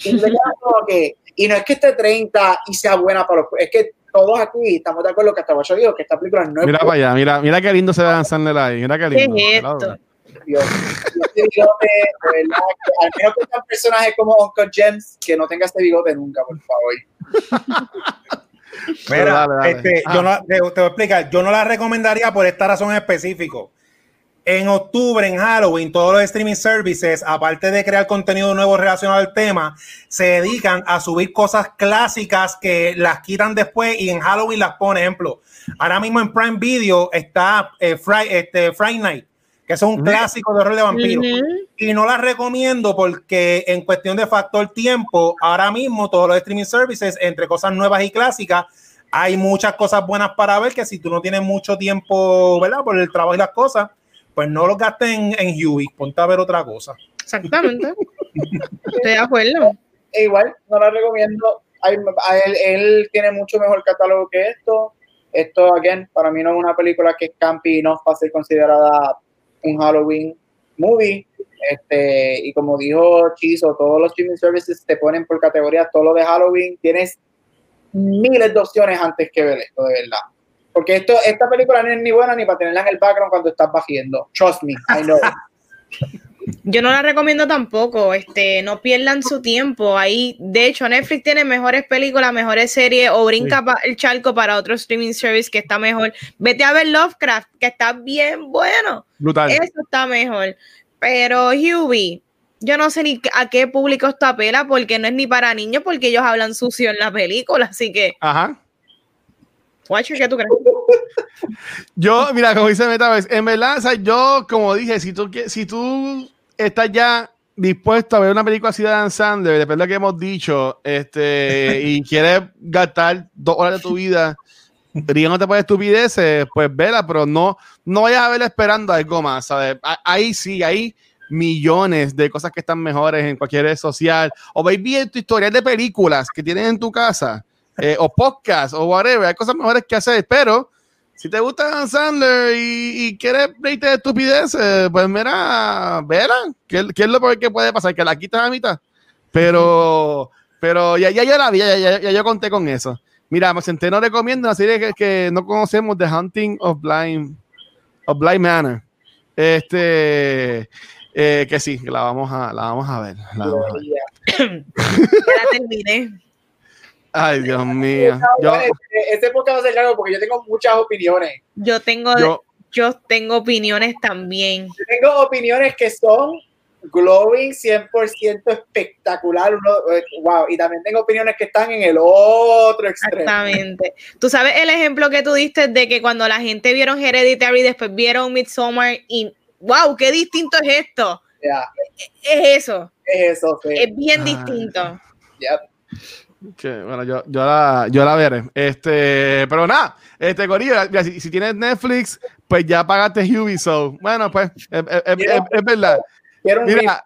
Y, que- y no es que esté 30 y sea buena para los... Es que todos aquí estamos de acuerdo que hasta Guacho dijo que esta película no es Mira para allá, mira, mira qué lindo se ve Dan Sandler ahí. Mira qué ¿Qué lindo. es Claro. esto? Dios. Y este bigote, de verdad, que al menos que sean personajes como Uncle James, que no tenga este bigote nunca, por favor. Mira, Dale, dale. este, Ah. yo no, te, te voy a explicar, yo no la recomendaría por esta razón en específico. En octubre, en Halloween, todos los streaming services, aparte de crear contenido nuevo relacionado al tema, se dedican a subir cosas clásicas que las quitan después y en Halloween las ponen. Ejemplo, ahora mismo en Prime Video está eh, este, Friday Night, que es un clásico de horror de vampiros. Y no la recomiendo porque en cuestión de factor tiempo, ahora mismo todos los streaming services, entre cosas nuevas y clásicas, hay muchas cosas buenas para ver que si tú no tienes mucho tiempo, ¿verdad? Por el trabajo y las cosas, pues no los gastes en, en Huey, ponte a ver otra cosa. Exactamente. Estoy de acuerdo. E igual, no la recomiendo. A él, él tiene mucho mejor catálogo que esto. Esto, again, para mí no es una película que es campy y no va a ser considerada un Halloween movie. Este, y como dijo Chizo, todos los streaming services te ponen por categorías todo lo de Halloween. Tienes miles de opciones antes que ver esto, de verdad. Porque esto, esta película no es ni buena ni para tenerla en el background cuando estás bajiendo. Trust me, I know. Yo no la recomiendo tampoco, este, no pierdan su tiempo. Ahí, de hecho, Netflix tiene mejores películas, mejores series, o brinca el charco para otro streaming service que está mejor. Vete a ver Lovecraft, que está bien bueno. Brutal. Eso está mejor. Pero Hubie, yo no sé ni a qué público esto apela, porque no es ni para niños, porque ellos hablan sucio en la película. Así que, Ajá. Watcher, ¿qué tú crees? Yo, mira, como dice Metaverse, en verdad, o sea, yo, como dije, si tú, si tú estás ya dispuesto a ver una película así de Dan Sandler, depende de lo que hemos dicho, este, y quieres gastar dos horas de tu vida riéndote por estupideces, pues vela, pero no, no vayas a verla esperando algo más, ¿sabes? Ahí sí, hay millones de cosas que están mejores en cualquier red social, o veis bien tu historial de películas que tienes en tu casa, eh, o podcast, o whatever, hay cosas mejores que hacer, pero si te gusta Sandler y, quieres reírte de estupideces, pues mira, vela, ¿qué, qué es lo que puede pasar? Que la quitas a mitad. Pero, pero ya, ya yo la vi, ya, ya- yo conté con eso. Mira, Centeno recomienda una serie que, que no conocemos, The Hunting of Blind, of Blind Manor. Este, eh, que sí, que la vamos a, la vamos a ver. la vamos a ver. Ya la terminé. Ay, Dios mío. Yo, este, podcast va a ser largo porque yo tengo muchas opiniones. Yo tengo, yo, yo tengo opiniones también. Yo tengo opiniones que son glowing 100% espectacular. Uno, eh, wow. Y también tengo opiniones que están en el otro extremo. Exactamente. Tú sabes el ejemplo que tú diste de que cuando la gente vieron Hereditary, después vieron Midsommar y wow, qué distinto es esto. Ya, Es eso, es eso. sí. es bien Ah. distinto. Ya. Bueno, yo, yo, la, yo la veré. Este, pero nada, este Corillo, si, si tienes Netflix, pues ya pagaste Ubisoft. Bueno, pues, es, es- es- es- verdad. Mira,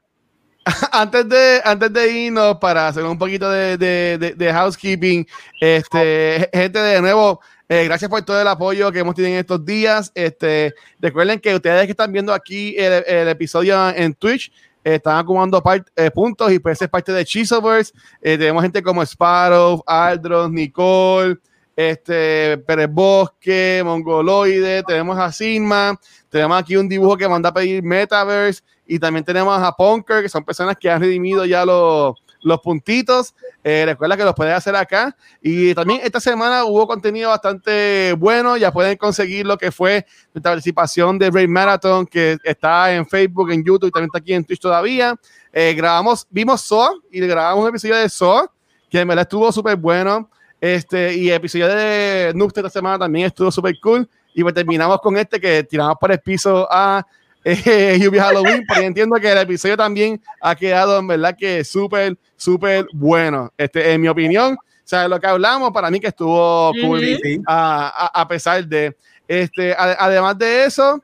antes de, antes de irnos para hacer un poquito de, de- de- de housekeeping, este, gente de nuevo, eh, gracias por todo el apoyo que hemos tenido en estos días. Este, recuerden que ustedes que están viendo aquí el, el episodio en Twitch, están acumulando eh, puntos y pues es parte de Chisoverse. Eh, tenemos gente como Sparrow, Aldros, Nicole, este, Pérez Bosque, Mongoloide, tenemos a Sigma, tenemos aquí un dibujo que manda a pedir Metaverse y también tenemos a Punker, que son personas que han redimido ya los, los puntitos. Eh, recuerda que los puedes hacer acá. Y también esta semana hubo contenido bastante bueno. Ya pueden conseguir lo que fue nuestra participación de Raid Marathon, que está en Facebook, en YouTube y también está aquí en Twitch todavía. Eh, grabamos, vimos SOA y grabamos un episodio de SOA, que en verdad estuvo súper bueno. Este, y el episodio de Nuxt esta semana también estuvo súper cool. Y pues terminamos con este que tiramos por el piso a eh, Yubi Halloween, porque entiendo que el episodio también ha quedado en verdad que súper, súper bueno. Este, en mi opinión, o sea, lo que hablamos para mí que estuvo cool a, a- a pesar de, este, a- además de eso,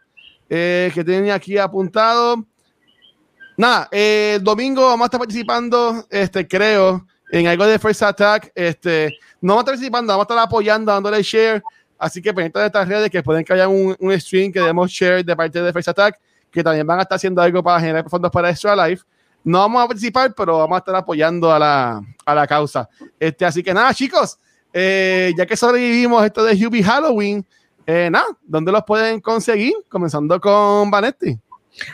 eh, que tenía aquí apuntado, nada, eh, el domingo vamos a estar participando, este, creo en algo de First Attack. Este, no vamos a estar participando, vamos a estar apoyando, dándole share. Así que pendientes de estas redes que pueden que haya un, un stream que demos share de parte de First Attack, que también van a estar haciendo algo para generar fondos para Extra Life. No vamos a participar, pero vamos a estar apoyando a la, a la causa. Este, así que nada, chicos, eh, ya que sobrevivimos esto de Hubie Halloween, eh, nada, ¿dónde los pueden conseguir? Comenzando con Vanetti.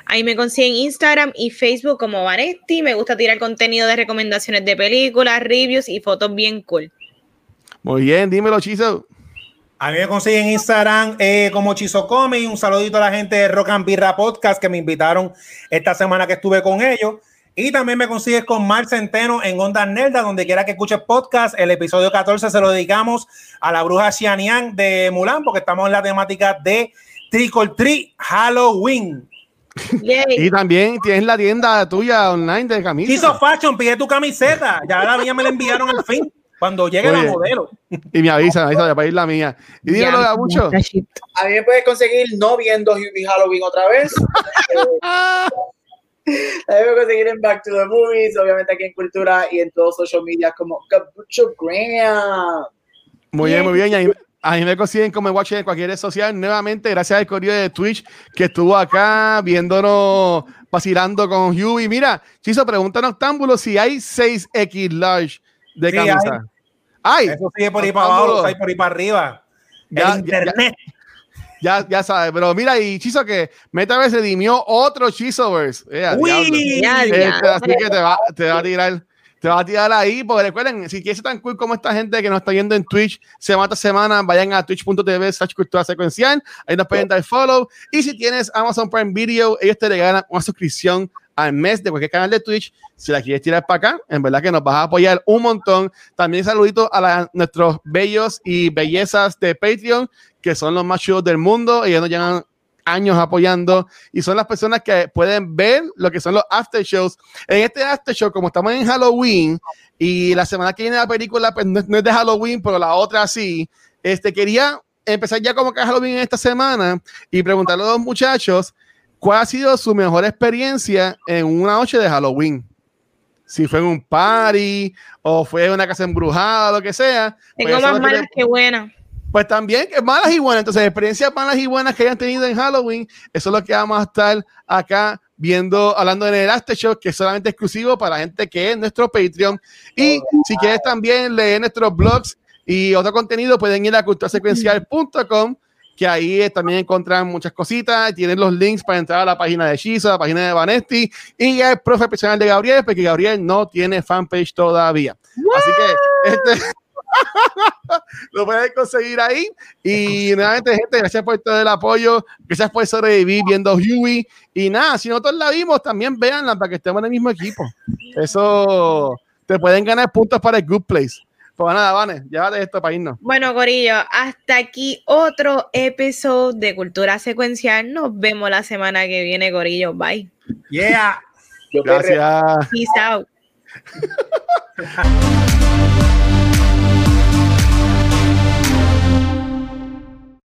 Ahí me consiguen Instagram y Facebook como Vanetti. Me gusta tirar contenido de recomendaciones de películas, reviews y fotos bien cool. Muy bien, dímelo, Chizo. A mí me consiguen Instagram eh, como Chizo Come. Un saludito a la gente de Rock and Birra Podcast que me invitaron esta semana que estuve con ellos. Y también me consigues con Mar Centeno en Onda Nerda, donde quiera que escuches podcast. El episodio 14 se lo dedicamos a la bruja Xianian de Mulan, porque estamos en la temática de Trick or Treat Halloween. Y también tienes la tienda tuya online de camisas. Hizo Fashion, pide tu camiseta. Ya la mía me la enviaron al fin. Cuando llegue Oye, la modelo. Y me avisan, me avisan para ir la mía. Y dímelo, Ya, mucho. A mí me puedes conseguir no viendo Hubie Halloween otra vez. A mí me puedes conseguir en Back to the Movies, obviamente aquí en Cultura y en todos social media como Capucho Graham. Muy bien, muy bien. Y ahí- a mí me consiguen como Watch en cualquier red social. Nuevamente, gracias al correo de Twitch que estuvo acá viéndonos, vacilando con Hugh. Y mira, Chizo, pregunta Noctámbulo si hay 6X large de Sí, camisa. Ay, Eso sigue por ahí para abajo, por ahí para arriba. Ya, el internet. ya, ya sabes. Pero mira, y Chizo que Meta vez redimió otro Chizoverse. Eh, diablo. Uy, Ya, Este, ya. así que te va, te va a tirar. Te va a tirar ahí, porque recuerden, si quieres ser tan cool como esta gente que nos está viendo en Twitch semana tras semana, vayan a twitch.tv slash cultura secuencial, ahí nos pueden dar follow, y si tienes Amazon Prime Video, ellos te regalan una suscripción al mes de cualquier canal de Twitch, si la quieres tirar para acá, en verdad que nos vas a apoyar un montón. También saludito a la- nuestros bellos y bellezas de Patreon, que son los más chulos del mundo, ellos nos llevan años apoyando y son las personas que pueden ver lo que son los after shows. En este after show, como estamos en Halloween y la semana que viene la película pues, no, no es de Halloween, pero la otra sí, este, quería empezar ya como que Halloween esta semana y preguntarle a los muchachos cuál ha sido su mejor experiencia en una noche de Halloween. Si fue en un party o fue en una casa embrujada, lo que sea. pues Tengo eso más que malas que buenas. pues también malas y buenas. Entonces, experiencias malas y buenas que hayan tenido en Halloween, eso es lo que vamos a estar acá viendo, hablando en el After Show, que es solamente exclusivo para la gente que es nuestro Patreon. Y si quieres también leer nuestros blogs y otro contenido, pueden ir a culturasecuencial.com, que ahí también encuentran muchas cositas. Tienen los links para entrar a la página de Shiza, a la página de Vanesti y el profe personal de Gabriel, porque Gabriel no tiene fanpage todavía. Así que este. lo pueden conseguir ahí. Y nuevamente, gente, gracias por todo el apoyo. Gracias por sobrevivir viendo Huey. Y nada, si nosotros la vimos, también véanla para que estemos en el mismo equipo. Eso te pueden ganar puntos para el Good Place. Pues nada, Vane, llévate esto para irnos. Bueno, Corillo, hasta aquí otro episodio de Cultura Secuencial. Nos vemos la semana que viene, Corillo. Bye. Yeah. Yo. Gracias. Peace out.